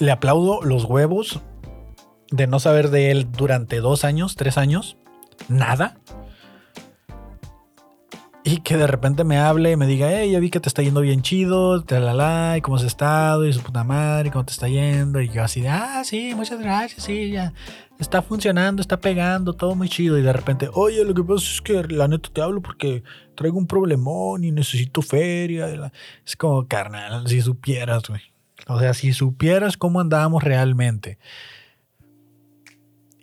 le aplaudo los huevos de no saber de él durante dos años, tres años, nada y que de repente me hable y me diga, hey, ya vi que te está yendo bien chido, te y cómo has estado, y su puta madre, cómo te está yendo. Y yo así de, ah, sí, muchas gracias, sí, ya está funcionando, está pegando, todo muy chido. Y de repente, oye, lo que pasa es que la neta te hablo porque traigo un problemón y necesito feria. Es como, carnal, si supieras, güey. O sea, si supieras cómo andábamos realmente.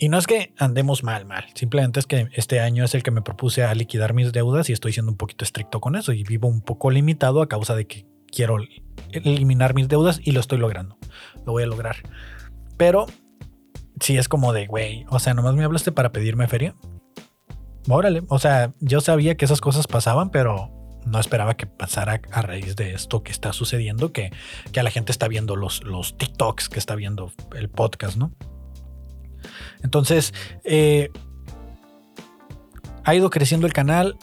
Y no es que andemos mal, mal. Simplemente es que este año es el que me propuse a liquidar mis deudas y estoy siendo un poquito estricto con eso y vivo un poco limitado a causa de que quiero eliminar mis deudas y lo estoy logrando. Lo voy a lograr. Pero si es como de, güey, o sea, nomás me hablaste para pedirme feria. Órale, o sea, yo sabía que esas cosas pasaban, pero no esperaba que pasara a raíz de esto que está sucediendo, que, que la gente está viendo los, los TikToks, que está viendo el podcast, ¿no? Entonces, eh, ha ido creciendo el canal,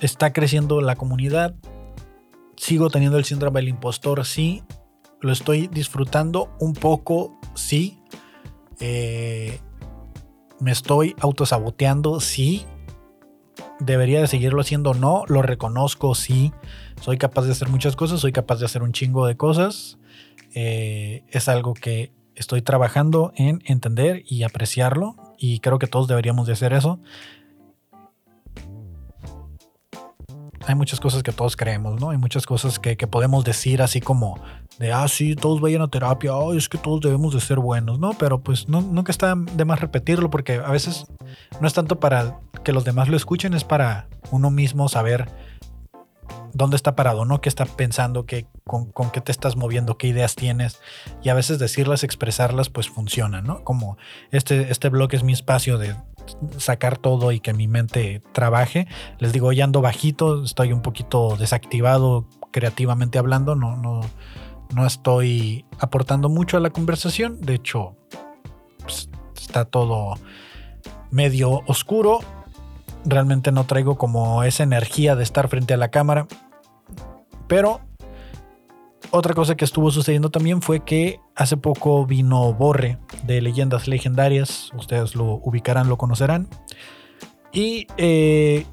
está creciendo la comunidad, sigo teniendo el síndrome del impostor, sí, lo estoy disfrutando un poco, sí, eh, me estoy autosaboteando, sí, debería de seguirlo haciendo, no, lo reconozco, sí, soy capaz de hacer muchas cosas, soy capaz de hacer un chingo de cosas, eh, es algo que estoy trabajando en entender y apreciarlo y creo que todos deberíamos de hacer eso. Hay muchas cosas que todos creemos, ¿no? Hay muchas cosas que, podemos decir así como de, ah, sí, todos vayan a terapia, es que todos debemos de ser buenos, ¿no? Pero pues no, nunca está de más repetirlo porque a veces no es tanto para que los demás lo escuchen, es para uno mismo saber dónde está parado, ¿no? ¿Qué está pensando? ¿Qué, con, qué te estás moviendo? ¿Qué ideas tienes? Y a veces decirlas, expresarlas, pues funciona, ¿no? Como este, este blog es mi espacio de sacar todo y que mi mente trabaje. Les digo, ya ando bajito, estoy un poquito desactivado creativamente hablando, no, no, no estoy aportando mucho a la conversación. De hecho, pues, está todo medio oscuro realmente no traigo como esa energía de estar frente a la cámara. Pero otra cosa que estuvo sucediendo también fue que hace poco vino Borre de Leyendas Legendarias. Ustedes lo ubicarán, lo conocerán. Y eh,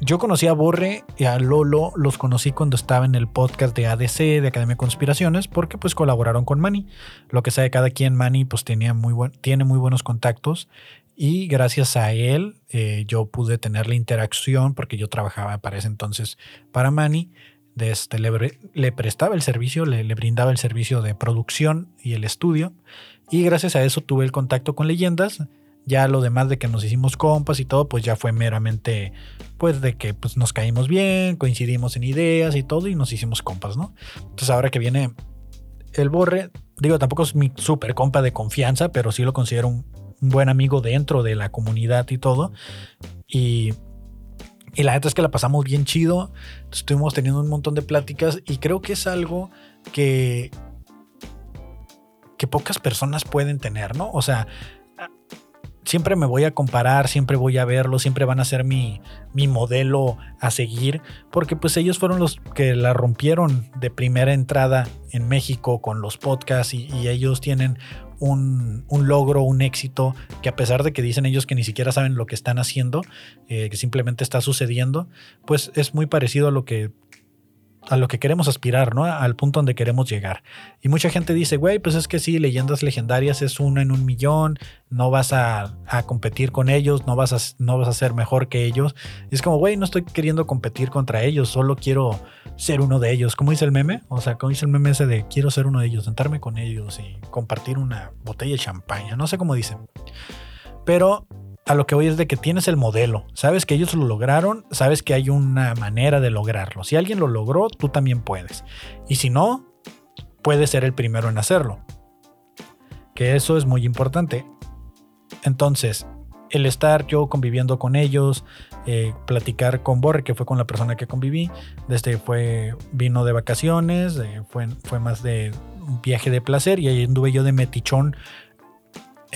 yo conocí a Borre y a Lolo, los conocí cuando estaba en el podcast de ADC, de Academia de Conspiraciones, porque pues colaboraron con Manny. Lo que sabe cada quien, Manny pues tenía muy buen, tiene muy buenos contactos y gracias a él eh, yo pude tener la interacción porque yo trabajaba para ese entonces para Manny. Este, le, prestaba el servicio, le, brindaba el servicio de producción y el estudio. Y gracias a eso tuve el contacto con leyendas. Ya lo demás de que nos hicimos compas y todo, pues ya fue meramente, pues de que pues, nos caímos bien, coincidimos en ideas y todo y nos hicimos compas, ¿no? Entonces ahora que viene el Borre, digo, tampoco es mi super compa de confianza, pero sí lo considero un, buen amigo dentro de la comunidad y todo. Y, y la neta es que la pasamos bien chido. Estuvimos teniendo un montón de pláticas y creo que es algo que, que pocas personas pueden tener, ¿no? O sea, siempre me voy a comparar, siempre voy a verlo, siempre van a ser mi, mi, modelo a seguir, porque pues ellos fueron los que la rompieron de primera entrada en México con los podcasts y, ellos tienen un, logro, un éxito, que a pesar de que dicen ellos que ni siquiera saben lo que están haciendo, eh, que simplemente está sucediendo, pues es muy parecido a lo que a lo que queremos aspirar, ¿no? Al punto donde queremos llegar. Y mucha gente dice, güey, pues es que sí, leyendas legendarias es uno en un millón, no vas a, competir con ellos, no vas, a, no vas a ser mejor que ellos. Y es como, güey, no estoy queriendo competir contra ellos, solo quiero ser uno de ellos. ¿Cómo dice el meme? O sea, ¿cómo dice el meme ese de quiero ser uno de ellos, sentarme con ellos y compartir una botella de champaña? No sé cómo dicen. Pero a lo que voy es de que tienes el modelo, sabes que ellos lo lograron, sabes que hay una manera de lograrlo. Si alguien lo logró, tú también puedes. Y si no, puedes ser el primero en hacerlo. Que eso es muy importante. Entonces, el estar yo conviviendo con ellos, eh, platicar con Borre, que fue con la persona que conviví, desde fue, vino de vacaciones, fue, fue más de un viaje de placer y ahí anduve yo de metichón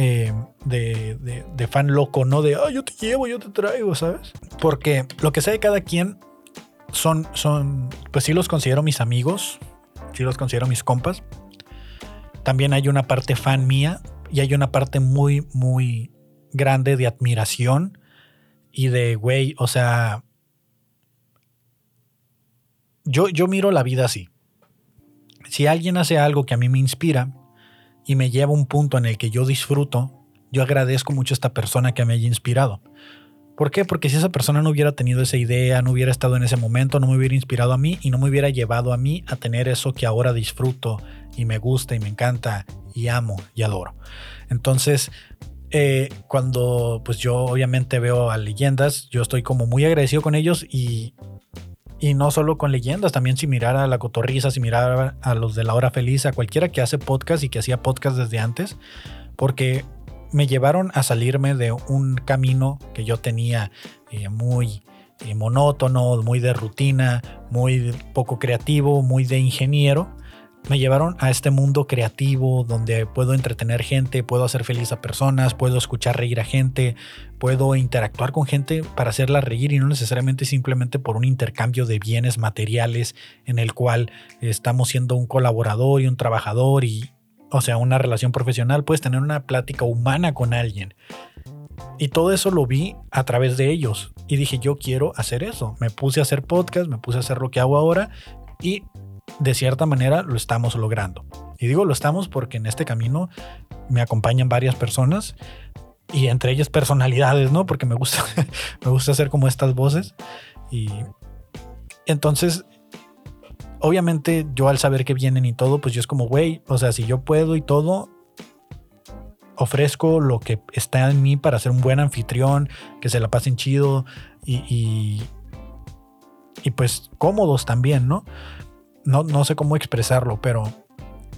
eh, de, fan loco, ¿no? De, yo te llevo, yo te traigo, ¿sabes? Porque lo que sea de cada quien son, son, pues sí los considero mis amigos, sí los considero mis compas. También hay una parte fan mía y hay una parte muy, muy grande de admiración y de, güey, o sea, yo, yo miro la vida así. Si alguien hace algo que a mí me inspira, y me lleva a un punto en el que yo disfruto, yo agradezco mucho a esta persona que me haya inspirado. ¿Por qué? Porque si esa persona no hubiera tenido esa idea, no hubiera estado en ese momento, no me hubiera inspirado a mí y no me hubiera llevado a mí a tener eso que ahora disfruto y me gusta y me encanta y amo y adoro. Entonces, eh, cuando pues yo obviamente veo a leyendas, yo estoy como muy agradecido con ellos y y no solo con leyendas, también si mirar a la cotorriza, si mirar a los de la hora feliz, a cualquiera que hace podcast y que hacía podcast desde antes, porque me llevaron a salirme de un camino que yo tenía eh, muy eh, monótono, muy de rutina, muy poco creativo, muy de ingeniero me llevaron a este mundo creativo donde puedo entretener gente, puedo hacer feliz a personas, puedo escuchar reír a gente, puedo interactuar con gente para hacerla reír y no necesariamente simplemente por un intercambio de bienes materiales en el cual estamos siendo un colaborador y un trabajador y, o sea, una relación profesional, puedes tener una plática humana con alguien. Y todo eso lo vi a través de ellos. Y dije, yo quiero hacer eso. Me puse a hacer podcast, me puse a hacer lo que hago ahora y de cierta manera lo estamos logrando. Y digo lo estamos porque en este camino me acompañan varias personas y entre ellas personalidades, ¿no? Porque me gusta, me gusta hacer como estas voces. Y entonces, obviamente yo al saber que vienen y todo, pues yo es como, güey, o sea, si yo puedo y todo, ofrezco lo que está en mí para ser un buen anfitrión, que se la pasen chido y, y, y pues cómodos también, ¿no? No, sé cómo expresarlo, pero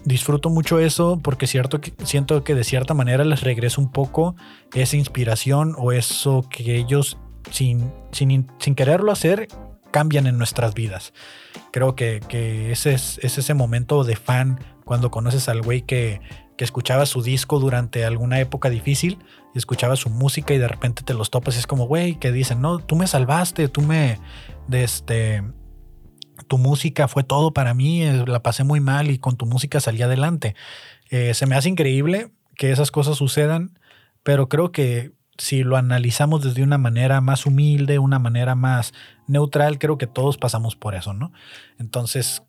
disfruto mucho eso porque cierto que, siento que de cierta manera les regreso un poco esa inspiración o eso que ellos sin, sin, quererlo hacer cambian en nuestras vidas. Creo que, ese es, ese momento de fan cuando conoces al güey que, que escuchaba su disco durante alguna época difícil y escuchaba su música y de repente te los topas y es como, güey, que dicen, no, tú me salvaste, tú me, este, tu música fue todo para mí, eh, la pasé muy mal y con tu música salí adelante. Eh, se me hace increíble que esas cosas sucedan, pero creo que si lo analizamos desde una manera más humilde, una manera más neutral, creo que todos pasamos por eso, ¿no? Entonces,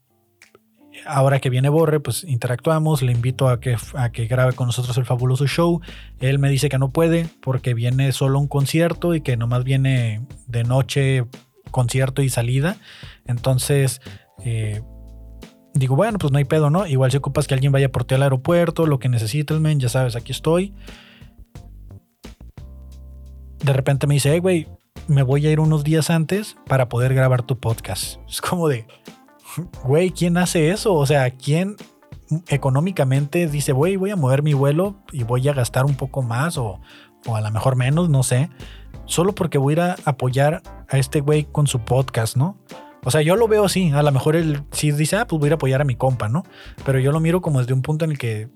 ahora que viene Borre, pues interactuamos, le invito a que, a que grabe con nosotros el fabuloso show. Él me dice que no puede porque viene solo un concierto y que nomás viene de noche concierto y salida. Entonces, eh, digo, bueno, pues no hay pedo, ¿no? Igual si ocupas que alguien vaya por ti al aeropuerto, lo que necesites, men, ya sabes, aquí estoy. De repente me dice, hey, güey, me voy a ir unos días antes para poder grabar tu podcast. Es como de, güey, ¿quién hace eso? O sea, ¿quién económicamente dice, güey, voy a mover mi vuelo y voy a gastar un poco más o, o a lo mejor menos, no sé, solo porque voy a ir a apoyar a este güey con su podcast, ¿no? O sea, yo lo veo así. A lo mejor él sí dice, ah, pues voy a apoyar a mi compa, ¿no? Pero yo lo miro como desde un punto en el que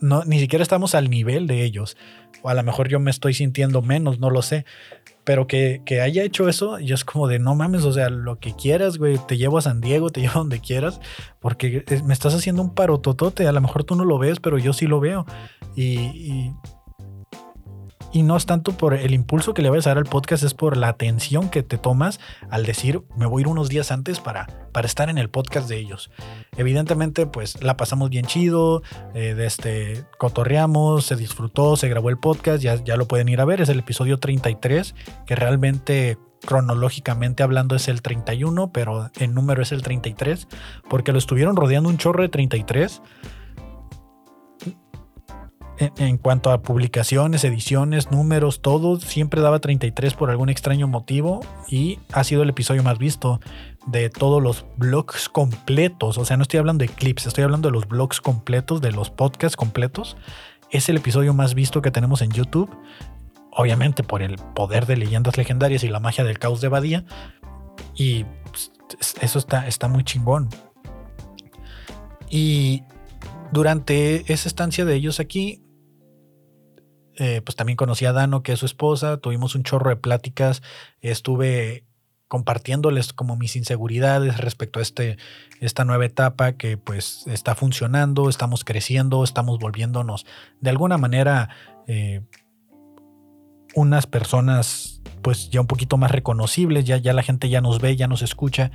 no, ni siquiera estamos al nivel de ellos. O a lo mejor yo me estoy sintiendo menos, no lo sé. Pero que, que haya hecho eso, yo es como de no mames, o sea, lo que quieras, güey, te llevo a San Diego, te llevo a donde quieras, porque me estás haciendo un parototote. A lo mejor tú no lo ves, pero yo sí lo veo. Y Y no es tanto por el impulso que le vayas a dar al podcast, es por la atención que te tomas al decir, me voy a ir unos días antes para, para estar en el podcast de ellos. Evidentemente, pues la pasamos bien chido, eh, este, cotorreamos, se disfrutó, se grabó el podcast, ya, ya lo pueden ir a ver, es el episodio 33, que realmente cronológicamente hablando es el 31, pero en número es el 33, porque lo estuvieron rodeando un chorro de 33 en, cuanto a publicaciones, ediciones, números, todo, siempre daba 33 por algún extraño motivo y ha sido el episodio más visto de todos los blogs completos. O sea, no estoy hablando de clips, estoy hablando de los blogs completos, de los podcasts completos. Es el episodio más visto que tenemos en YouTube. Obviamente por el poder de leyendas legendarias y la magia del caos de Badía. Y eso está, está muy chingón. Y durante esa estancia de ellos aquí, eh, pues también conocí a Dano, que es su esposa, tuvimos un chorro de pláticas, estuve compartiéndoles como mis inseguridades respecto a este, esta nueva etapa que pues está funcionando, estamos creciendo, estamos volviéndonos de alguna manera eh, unas personas pues ya un poquito más reconocibles, ya, ya la gente ya nos ve, ya nos escucha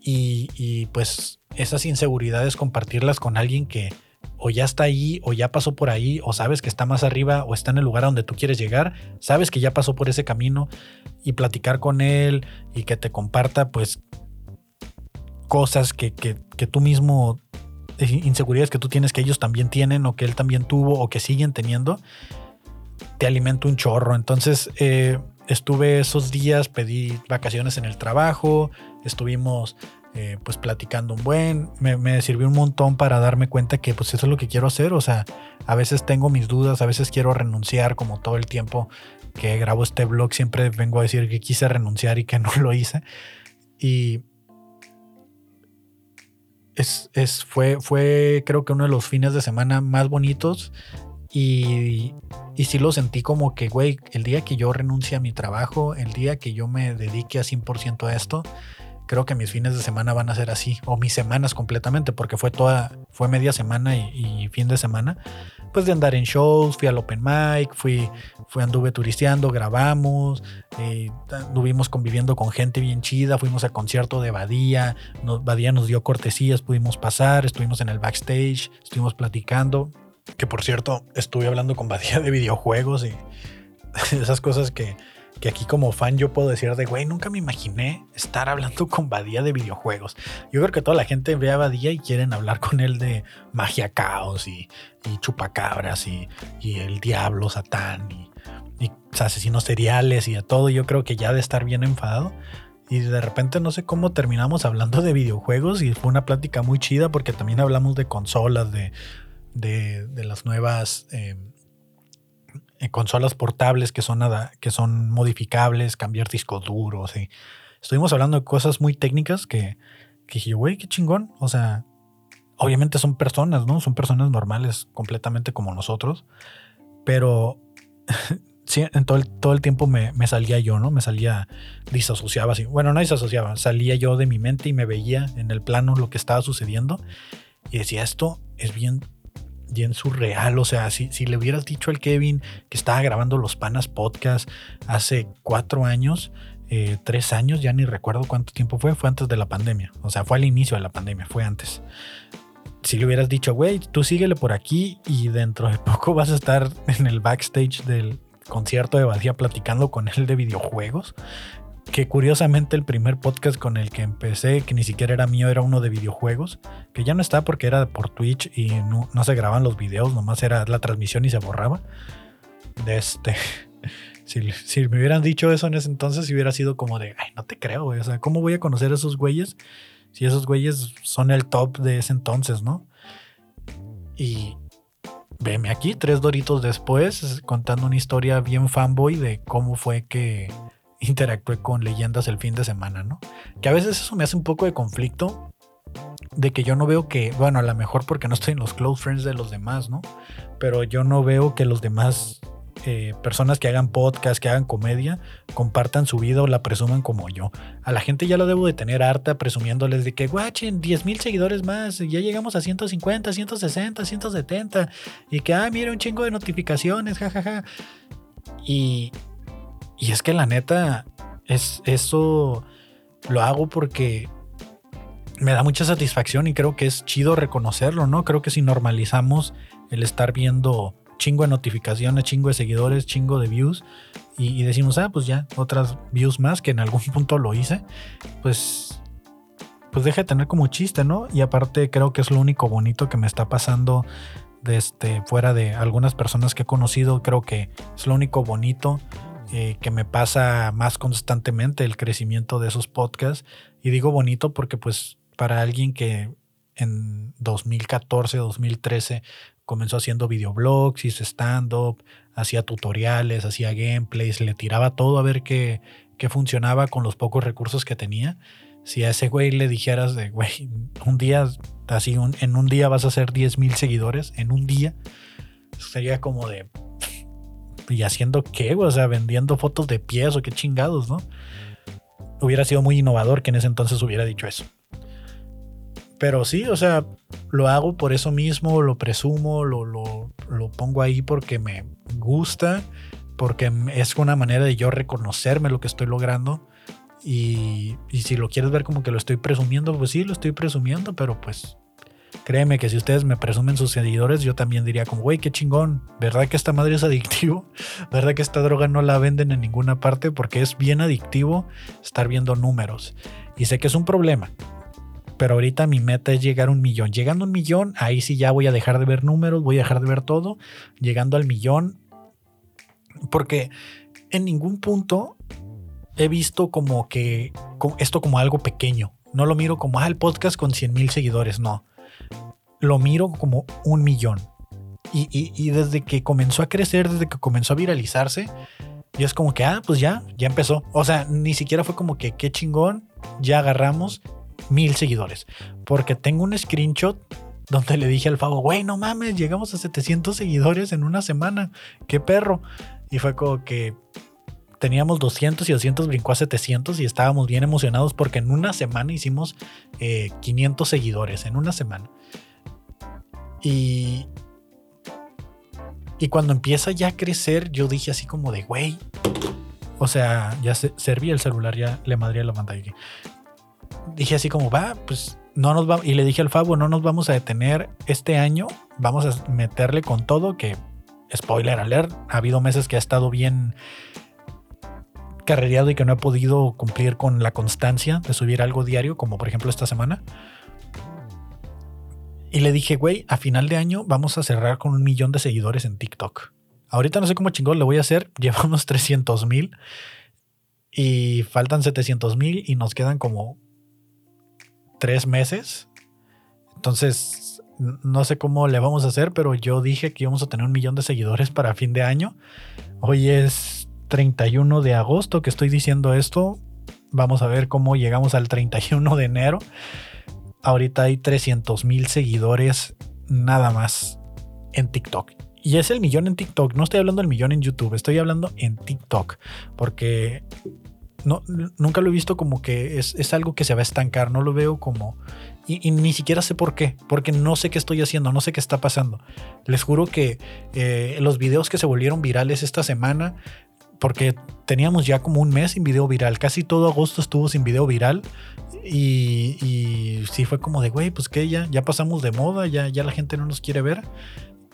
y, y pues esas inseguridades compartirlas con alguien que, o ya está ahí, o ya pasó por ahí, o sabes que está más arriba, o está en el lugar a donde tú quieres llegar, sabes que ya pasó por ese camino y platicar con él y que te comparta pues cosas que, que, que tú mismo, eh, inseguridades que tú tienes que ellos también tienen o que él también tuvo o que siguen teniendo, te alimenta un chorro. Entonces eh, estuve esos días, pedí vacaciones en el trabajo, estuvimos eh, pues platicando un buen, me, sirvió un montón para darme cuenta que pues eso es lo que quiero hacer, o sea, a veces tengo mis dudas, a veces quiero renunciar como todo el tiempo que grabo este blog, siempre vengo a decir que quise renunciar y que no lo hice. Y es, es, fue, fue creo que uno de los fines de semana más bonitos y, y sí lo sentí como que, güey, el día que yo renuncie a mi trabajo, el día que yo me dedique a 100% a esto, creo que mis fines de semana van a ser así, o mis semanas completamente, porque fue toda, fue media semana y, fin de semana, pues de andar en shows, fui al open mic, fui, fui anduve turisteando, grabamos, eh, anduvimos conviviendo con gente bien chida, fuimos a concierto de Badía, nos, Badía nos dio cortesías, pudimos pasar, estuvimos en el backstage, estuvimos platicando, que por cierto, estuve hablando con Badía de videojuegos y esas cosas que que aquí como fan yo puedo decir de, güey, nunca me imaginé estar hablando con Badía de videojuegos. Yo creo que toda la gente ve a Badía y quieren hablar con él de magia caos y, chupacabras y, el diablo, Satán y, asesinos seriales y de todo. Yo creo que ya de estar bien enfadado. Y de repente no sé cómo terminamos hablando de videojuegos y fue una plática muy chida porque también hablamos de consolas, de, de, las nuevas... Eh, consolas portables que son, nada, que son modificables, cambiar discos duros. Estuvimos hablando de cosas muy técnicas que, que dije, güey, qué chingón. O sea, obviamente son personas, ¿no? Son personas normales, completamente como nosotros. Pero sí, en todo el, todo el tiempo me, me, salía yo, ¿no? Me salía, disasociaba así. Bueno, no disasociaba, salía yo de mi mente y me veía en el plano lo que estaba sucediendo. Y decía, esto es bien bien surreal. O sea, si, si le hubieras dicho al Kevin que estaba grabando los Panas Podcast hace cuatro años, eh, tres años, ya ni recuerdo cuánto tiempo fue, fue antes de la pandemia. O sea, fue al inicio de la pandemia, fue antes. Si le hubieras dicho, güey, tú síguele por aquí y dentro de poco vas a estar en el backstage del concierto de Badía platicando con él de videojuegos, que curiosamente el primer podcast con el que empecé, que ni siquiera era mío, era uno de videojuegos, que ya no está porque era por Twitch y no, se grababan los videos, nomás era la transmisión y se borraba. De este. Si, me hubieran dicho eso en ese entonces, hubiera sido como de, ay, no te creo. O sea, ¿cómo voy a conocer a esos güeyes si esos güeyes son el top de ese entonces, no? Y veme aquí, tres doritos después, contando una historia bien fanboy de cómo fue que interactué con leyendas el fin de semana, ¿no? Que a veces eso me hace un poco de conflicto de que yo no veo que, bueno, a lo mejor porque no estoy en los close friends de los demás, ¿no? Pero yo no veo que los demás eh, personas que hagan podcast, que hagan comedia, compartan su vida o la presuman como yo. A la gente ya lo debo de tener harta presumiéndoles de que, guachen, 10 mil seguidores más, ya llegamos a 150, 160, 170, y que, ah, mira un chingo de notificaciones, jajaja. Ja, ja Y, y es que la neta, es, eso lo hago porque me da mucha satisfacción y creo que es chido reconocerlo, ¿no? Creo que si normalizamos el estar viendo chingo de notificaciones, chingo de seguidores, chingo de views y, decimos, ah, pues ya, otras views más que en algún punto lo hice, pues, pues deja de tener como chiste, ¿no? Y aparte creo que es lo único bonito que me está pasando desde este, fuera de algunas personas que he conocido, creo que es lo único bonito eh, que me pasa más constantemente el crecimiento de esos podcasts. Y digo bonito porque pues para alguien que en 2014, 2013 comenzó haciendo videoblogs, hizo stand-up, hacía tutoriales, hacía gameplays, le tiraba todo a ver qué, qué funcionaba con los pocos recursos que tenía. Si a ese güey le dijeras de, güey, un día, así, en un día vas a hacer 10 mil seguidores, en un día, sería como de, ¿y haciendo qué? O sea, vendiendo fotos de pies o qué chingados, ¿no? Hubiera sido muy innovador que en ese entonces hubiera dicho eso. Pero sí, o sea, lo hago por eso mismo, lo presumo, lo, lo, lo pongo ahí porque me gusta, porque es una manera de yo reconocerme lo que estoy logrando. Y, y, si lo quieres ver como que lo estoy presumiendo, pues sí, lo estoy presumiendo, pero pues créeme que si ustedes me presumen sus seguidores, yo también diría como, güey, qué chingón, ¿verdad que esta madre es adictivo? ¿Verdad que esta droga no la venden en ninguna parte? Porque es bien adictivo estar viendo números. Y sé que es un problema, pero ahorita mi meta es llegar a un millón. Llegando a un millón, ahí sí ya voy a dejar de ver números, voy a dejar de ver todo. Llegando al millón, porque en ningún punto he visto como que esto como algo pequeño. No lo miro como, ah, el podcast con 100 mil seguidores, no. Lo miro como un millón. Y, y, desde que comenzó a crecer, desde que comenzó a viralizarse, y es como que, ah, pues ya, ya empezó. O sea, ni siquiera fue como que, qué chingón, ya agarramos mil seguidores. Porque tengo un screenshot donde le dije al Fabo, güey, no mames, llegamos a 700 seguidores en una semana. Qué perro. Y fue como que teníamos 200 y 200 brincó a 700 y estábamos bien emocionados porque en una semana hicimos 500 eh, seguidores, en una semana. Y, y cuando empieza ya a crecer, yo dije así como de, güey, o sea, ya se, servía el celular, ya le madría la pantalla dije así como, va, pues no nos va, y le dije al Fabo, no nos vamos a detener este año, vamos a meterle con todo, que spoiler alert, ha habido meses que ha estado bien carrereado y que no he podido cumplir con la constancia de subir algo diario, como por ejemplo esta semana. Y le dije, güey, a final de año vamos a cerrar con un millón de seguidores en TikTok. Ahorita no sé cómo chingón le voy a hacer, llevamos 300 mil y faltan 700 mil y nos quedan como tres meses. Entonces, no sé cómo le vamos a hacer, pero yo dije que íbamos a tener un millón de seguidores para fin de año. Hoy es 31 de agosto que estoy diciendo esto. Vamos a ver cómo llegamos al 31 de enero. Ahorita hay 300 mil seguidores nada más en TikTok. Y es el millón en TikTok. No estoy hablando del millón en YouTube, estoy hablando en TikTok. Porque no, nunca lo he visto como que es, algo que se va a estancar, no lo veo como... Y, ni siquiera sé por qué, porque no sé qué estoy haciendo, no sé qué está pasando. Les juro que eh, los videos que se volvieron virales esta semana, porque teníamos ya como un mes sin video viral, casi todo agosto estuvo sin video viral. Y, y sí fue como de, güey, pues que ya, ya pasamos de moda, ya, ya la gente no nos quiere ver.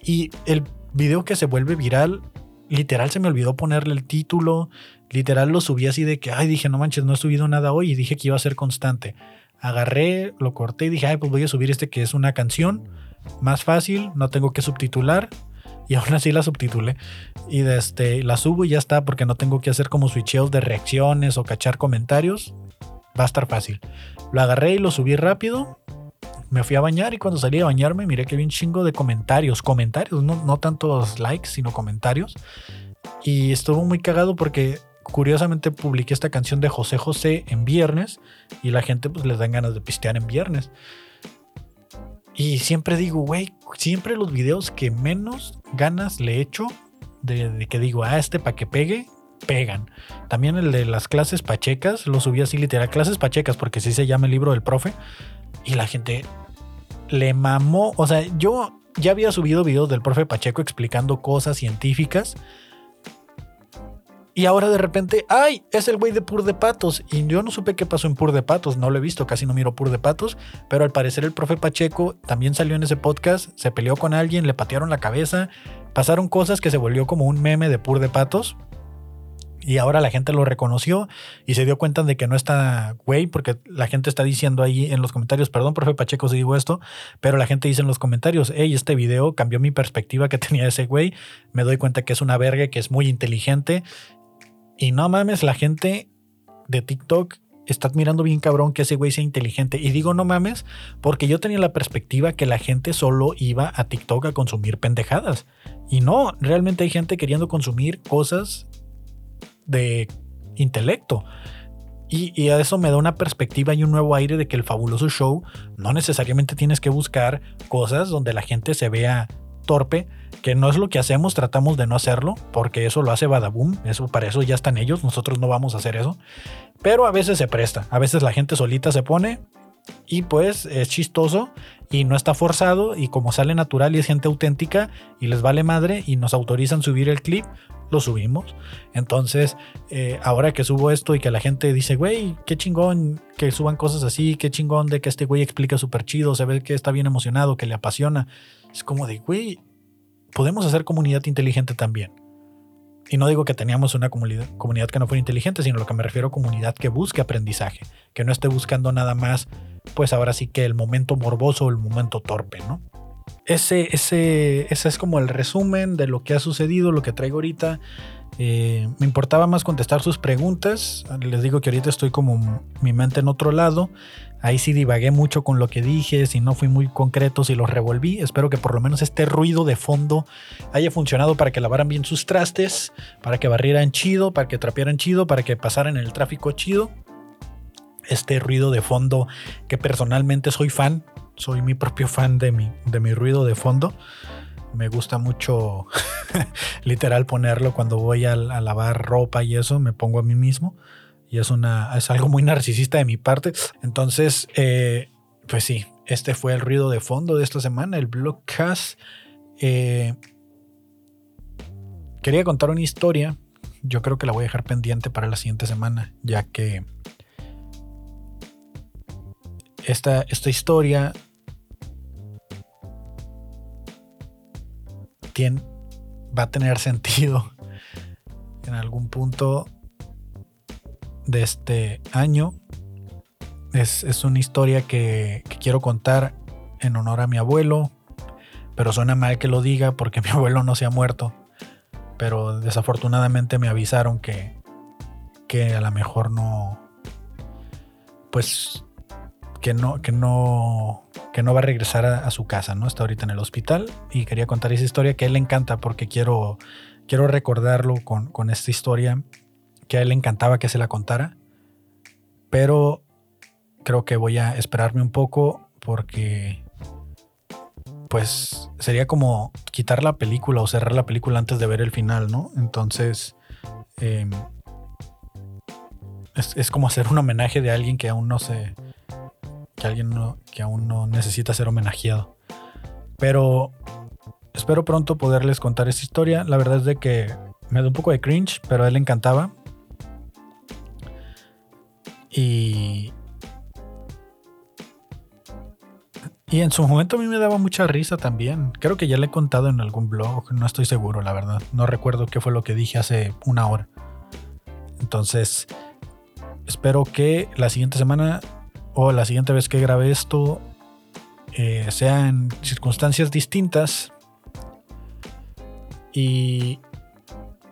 Y el video que se vuelve viral, literal se me olvidó ponerle el título, Literal lo subí así de que, ay, dije, no manches, no he subido nada hoy y dije que iba a ser constante. Agarré, lo corté y dije, ay, pues voy a subir este que es una canción más fácil, no tengo que subtitular. Y aún así la subtitulé. Y desde este, la subo y ya está, porque no tengo que hacer como switcheos de reacciones o cachar comentarios. Va a estar fácil. Lo agarré y lo subí rápido. Me fui a bañar y cuando salí a bañarme miré que había un chingo de comentarios. Comentarios, no, no tantos likes, sino comentarios. Y estuvo muy cagado porque curiosamente publiqué esta canción de José José en viernes y la gente pues les dan ganas de pistear en viernes. Y siempre digo, güey, siempre los videos que menos ganas le echo de, que digo, ah, este para que pegue, pegan. También el de las clases pachecas, lo subí así literal, clases pachecas, porque así se llama el libro del profe. Y la gente le mamó, o sea, yo ya había subido videos del profe Pacheco explicando cosas científicas Y ahora de repente, ¡ay! Es el güey de Pur de Patos. Y yo no supe qué pasó en Pur de Patos, no lo he visto, casi no miro Pur de Patos. Pero al parecer el profe Pacheco también salió en ese podcast, se peleó con alguien, le patearon la cabeza, pasaron cosas que se volvió como un meme de Pur de Patos. Y ahora la gente lo reconoció y se dio cuenta de que no está güey, porque la gente está diciendo ahí en los comentarios, perdón, profe Pacheco, si digo esto, pero la gente dice en los comentarios, hey, este video cambió mi perspectiva que tenía ese güey, me doy cuenta que es una verga, que es muy inteligente. Y no mames, la gente de TikTok está admirando bien cabrón que ese güey sea inteligente. Y digo no mames, porque yo tenía la perspectiva que la gente solo iba a TikTok a consumir pendejadas. Y no, realmente hay gente queriendo consumir cosas de intelecto. Y, a eso me da una perspectiva y un nuevo aire de que el fabuloso show no necesariamente tienes que buscar cosas donde la gente se vea torpe, que no es lo que hacemos, tratamos de no hacerlo, porque eso lo hace Badaboom, eso para eso ya están ellos, nosotros no vamos a hacer eso. Pero a veces se presta, a veces la gente solita se pone y pues es chistoso y no está forzado y como sale natural y es gente auténtica y les vale madre y nos autorizan subir el clip, lo subimos. Entonces, eh, ahora que subo esto y que la gente dice, güey, qué chingón que suban cosas así, qué chingón de que este güey explica súper chido, se ve que está bien emocionado, que le apasiona. Es como de, güey, podemos hacer comunidad inteligente también. Y no digo que teníamos una comunidad, que no fuera inteligente, sino lo que me refiero a comunidad que busque aprendizaje, que no esté buscando nada más, pues ahora sí que el momento morboso o el momento torpe, ¿no? ese, ese, ese es como el resumen de lo que ha sucedido, lo que traigo ahorita. Eh, me importaba más contestar sus preguntas. Les digo que ahorita estoy como mi mente en otro lado. Ahí sí divagué mucho con lo que dije, si no fui muy concreto, si los revolví. Espero que por lo menos este ruido de fondo haya funcionado para que lavaran bien sus trastes, para que barrieran chido, para que trapearan chido, para que pasaran el tráfico chido. Este ruido de fondo que personalmente soy fan, soy mi propio fan de mi, de mi ruido de fondo. Me gusta mucho literal ponerlo cuando voy a, lavar ropa y eso, me pongo a mí mismo. Y es, una, es algo muy narcisista de mi parte. Entonces, eh, pues sí, este fue el ruido de fondo de esta semana, el Blockcast. Eh, quería contar una historia. Yo creo que la voy a dejar pendiente para la siguiente semana, ya que esta, esta historia tiene, va a tener sentido en algún punto de este año. Es, una historia que, que, quiero contar en honor a mi abuelo, pero suena mal que lo diga porque mi abuelo no se ha muerto. Pero desafortunadamente me avisaron que, que a lo mejor no, pues que no, que no, que no va a regresar a, su casa, ¿no? Está ahorita en el hospital y quería contar esa historia que a él le encanta porque quiero, quiero recordarlo con, con esta historia que a él le encantaba que se la contara, pero creo que voy a esperarme un poco porque pues sería como quitar la película o cerrar la película antes de ver el final, ¿no? Entonces em, es, es, como hacer un homenaje de alguien que aún no se que alguien no, que aún no necesita ser homenajeado. Pero espero pronto poderles contar esta historia. La verdad es de que me da un poco de cringe, pero a él le encantaba. Y. Y en su momento a mí me daba mucha risa también. Creo que ya le he contado en algún blog, no estoy seguro, la verdad. No recuerdo qué fue lo que dije hace una hora. Entonces, espero que la siguiente semana o la siguiente vez que grabe esto eh, sea en circunstancias distintas. Y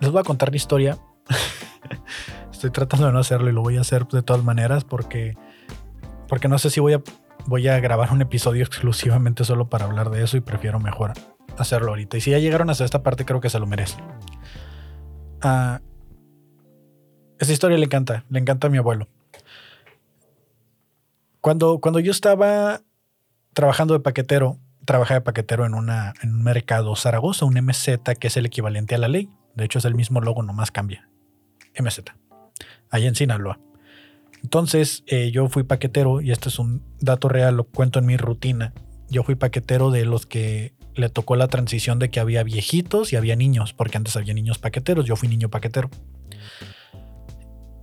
les voy a contar la historia. Estoy tratando de no hacerlo y lo voy a hacer de todas maneras porque, porque no sé si voy a, voy a grabar un episodio exclusivamente solo para hablar de eso y prefiero mejor hacerlo ahorita. Y si ya llegaron hasta esta parte, creo que se lo merece. Ah, esa historia le encanta, le encanta a mi abuelo. Cuando, cuando yo estaba trabajando de paquetero, trabajaba de paquetero en, una, en un mercado Zaragoza, un MZ, que es el equivalente a la ley. De hecho, es el mismo logo, nomás cambia. MZ. Allá en Sinaloa. Entonces, eh, yo fui paquetero, y este es un dato real, lo cuento en mi rutina. Yo fui paquetero de los que le tocó la transición de que había viejitos y había niños, porque antes había niños paqueteros, yo fui niño paquetero.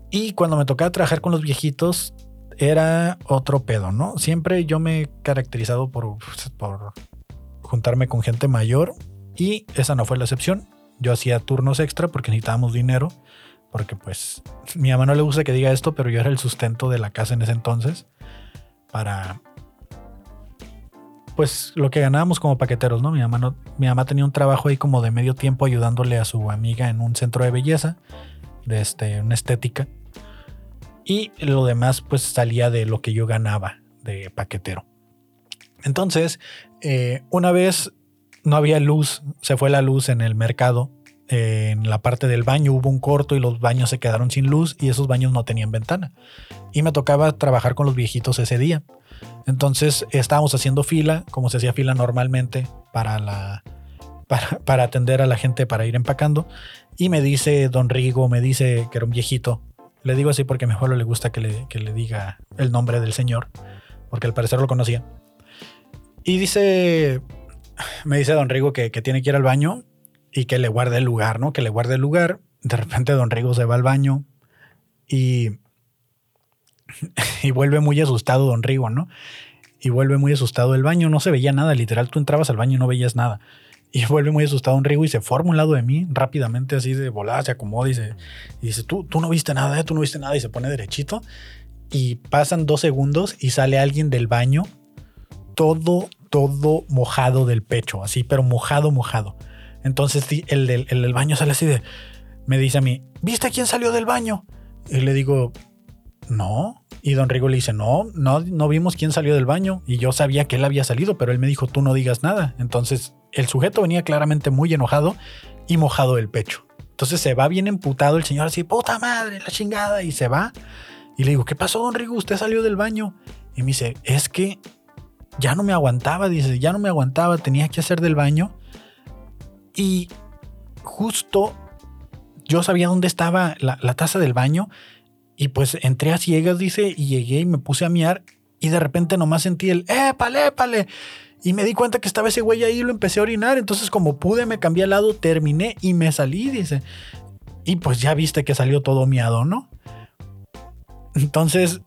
Y cuando me tocaba trabajar con los viejitos, era otro pedo, ¿no? Siempre yo me he caracterizado por, por juntarme con gente mayor y esa no fue la excepción. Yo hacía turnos extra porque necesitábamos dinero, porque pues mi mamá no le gusta que diga esto, pero yo era el sustento de la casa en ese entonces para pues lo que ganábamos como paqueteros, ¿no? Mi mamá, tenía un trabajo ahí como de medio tiempo ayudándole a su amiga en un centro de belleza, de este, una estética. Y lo demás pues salía de lo que yo ganaba de paquetero. Entonces, eh, una vez no había luz, se fue la luz en el mercado. En la parte del baño hubo un corto y los baños se quedaron sin luz y esos baños no tenían ventana. Y me tocaba trabajar con los viejitos ese día. Entonces estábamos haciendo fila, como se hacía fila normalmente para la, para, atender a la gente para ir empacando. Y me dice Don Rigo, me dice que era un viejito. Le digo así porque a mi abuelo le gusta que le, que le diga el nombre del señor, porque al parecer lo conocía. Y dice, me dice Don Rigo que, tiene que ir al baño y que le guarde el lugar, ¿no? Que le guarde el lugar. De repente Don Rigo se va al baño y, y vuelve muy asustado Don Rigo, ¿no? Y vuelve muy asustado el baño, no se veía nada, literal, tú entrabas al baño y no veías nada. Y vuelve muy asustado Don Rigo y se forma un lado de mí rápidamente, así de volada, se acomoda y, se, y dice, tú, tú no viste nada, ¿eh? tú no viste nada, y se pone derechito. Y pasan dos segundos y sale alguien del baño todo, todo mojado del pecho, así, pero mojado, mojado. Entonces el del, el baño sale así de, me dice a mí, ¿viste quién salió del baño? Y le digo, no. Y don Rigo le dice, no, no, no vimos quién salió del baño. Y yo sabía que él había salido, pero él me dijo, tú no digas nada. Entonces el sujeto venía claramente muy enojado y mojado del pecho. Entonces se va bien emputado el señor así, puta madre, la chingada, y se va. Y le digo, ¿qué pasó, don Rigo? Usted salió del baño. Y me dice, es que ya no me aguantaba, dice, ya no me aguantaba, tenía que hacer del baño. Y justo yo sabía dónde estaba la, taza del baño y pues entré a ciegas, dice, y llegué y me puse a miar y de repente nomás sentí el, épale, épale. Y me di cuenta que estaba ese güey ahí y lo empecé a orinar. Entonces como pude, me cambié al lado, terminé y me salí, dice. Y pues ya viste que salió todo miado, ¿no? Entonces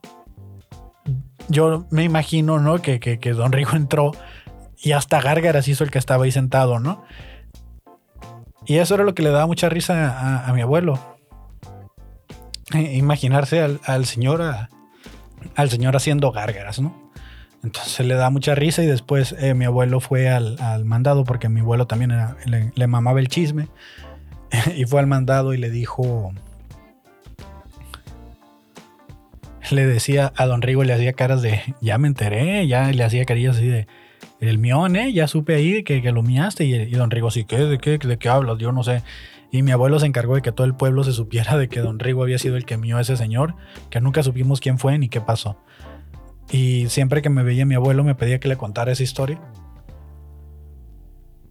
yo me imagino, ¿no? Que, que, Don Rigo entró y hasta Gárgaras hizo el que estaba ahí sentado, ¿no? Y eso era lo que le daba mucha risa a, mi abuelo. imaginarse al, señor al señor haciendo gárgaras, ¿no? Entonces le da mucha risa y después eh, mi abuelo fue al, mandado porque mi abuelo también le, le, mamaba el chisme y fue al mandado y le dijo, le decía a Don Rigo, le hacía caras de, ya me enteré, ya le hacía carillas así de, el mión, ¿eh? Ya supe ahí que, que lo miaste. Y, Don Rigo, sí, ¿qué? ¿De qué? ¿De qué hablas? Yo no sé. Y mi abuelo se encargó de que todo el pueblo se supiera de que Don Rigo había sido el que mió a ese señor, que nunca supimos quién fue ni qué pasó. Y siempre que me veía mi abuelo me pedía que le contara esa historia.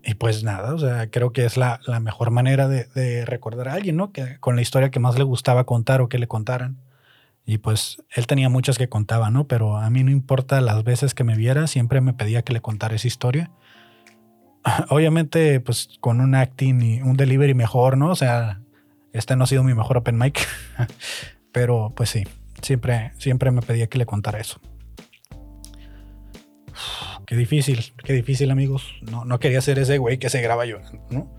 Y pues nada, o sea, creo que es la, la mejor manera de, de, recordar a alguien, ¿no? Que con la historia que más le gustaba contar o que le contaran. Y pues él tenía muchas que contaba, ¿no? Pero a mí no importa las veces que me viera, siempre me pedía que le contara esa historia. Obviamente, pues con un acting y un delivery mejor, ¿no? O sea, este no ha sido mi mejor open mic, pero pues sí, siempre, siempre me pedía que le contara eso. Qué difícil, qué difícil, amigos. No, no quería ser ese güey que se graba llorando, ¿no?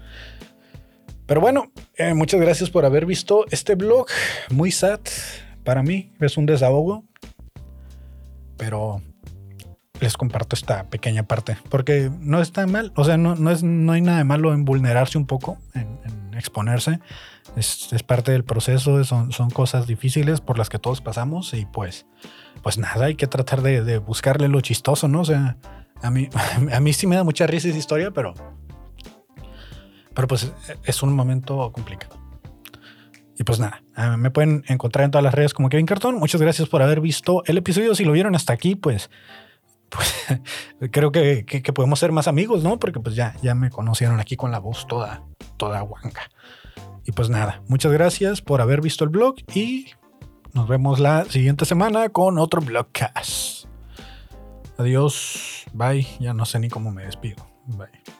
Pero bueno, eh, muchas gracias por haber visto este blog. Muy sad, para mí es un desahogo, pero les comparto esta pequeña parte, porque no está mal, o sea, no, no, es, no hay nada de malo en vulnerarse un poco, en, exponerse, es, es, parte del proceso, son, son cosas difíciles por las que todos pasamos y pues, pues nada, hay que tratar de, buscarle lo chistoso, ¿no? O sea, a mí, a mí sí me da mucha risa esa historia, pero, pero pues es un momento complicado. Y pues nada, ah, me pueden encontrar en todas las redes como Kevin Cartón. Muchas gracias por haber visto el episodio. Si lo vieron hasta aquí, pues, pues creo que, podemos ser más amigos, ¿no? Porque pues ya, ya me conocieron aquí con la voz toda, toda guanca. Y pues nada, muchas gracias por haber visto el blog y nos vemos la siguiente semana con otro blogcast. Adiós, bye, ya no sé ni cómo me despido. Bye.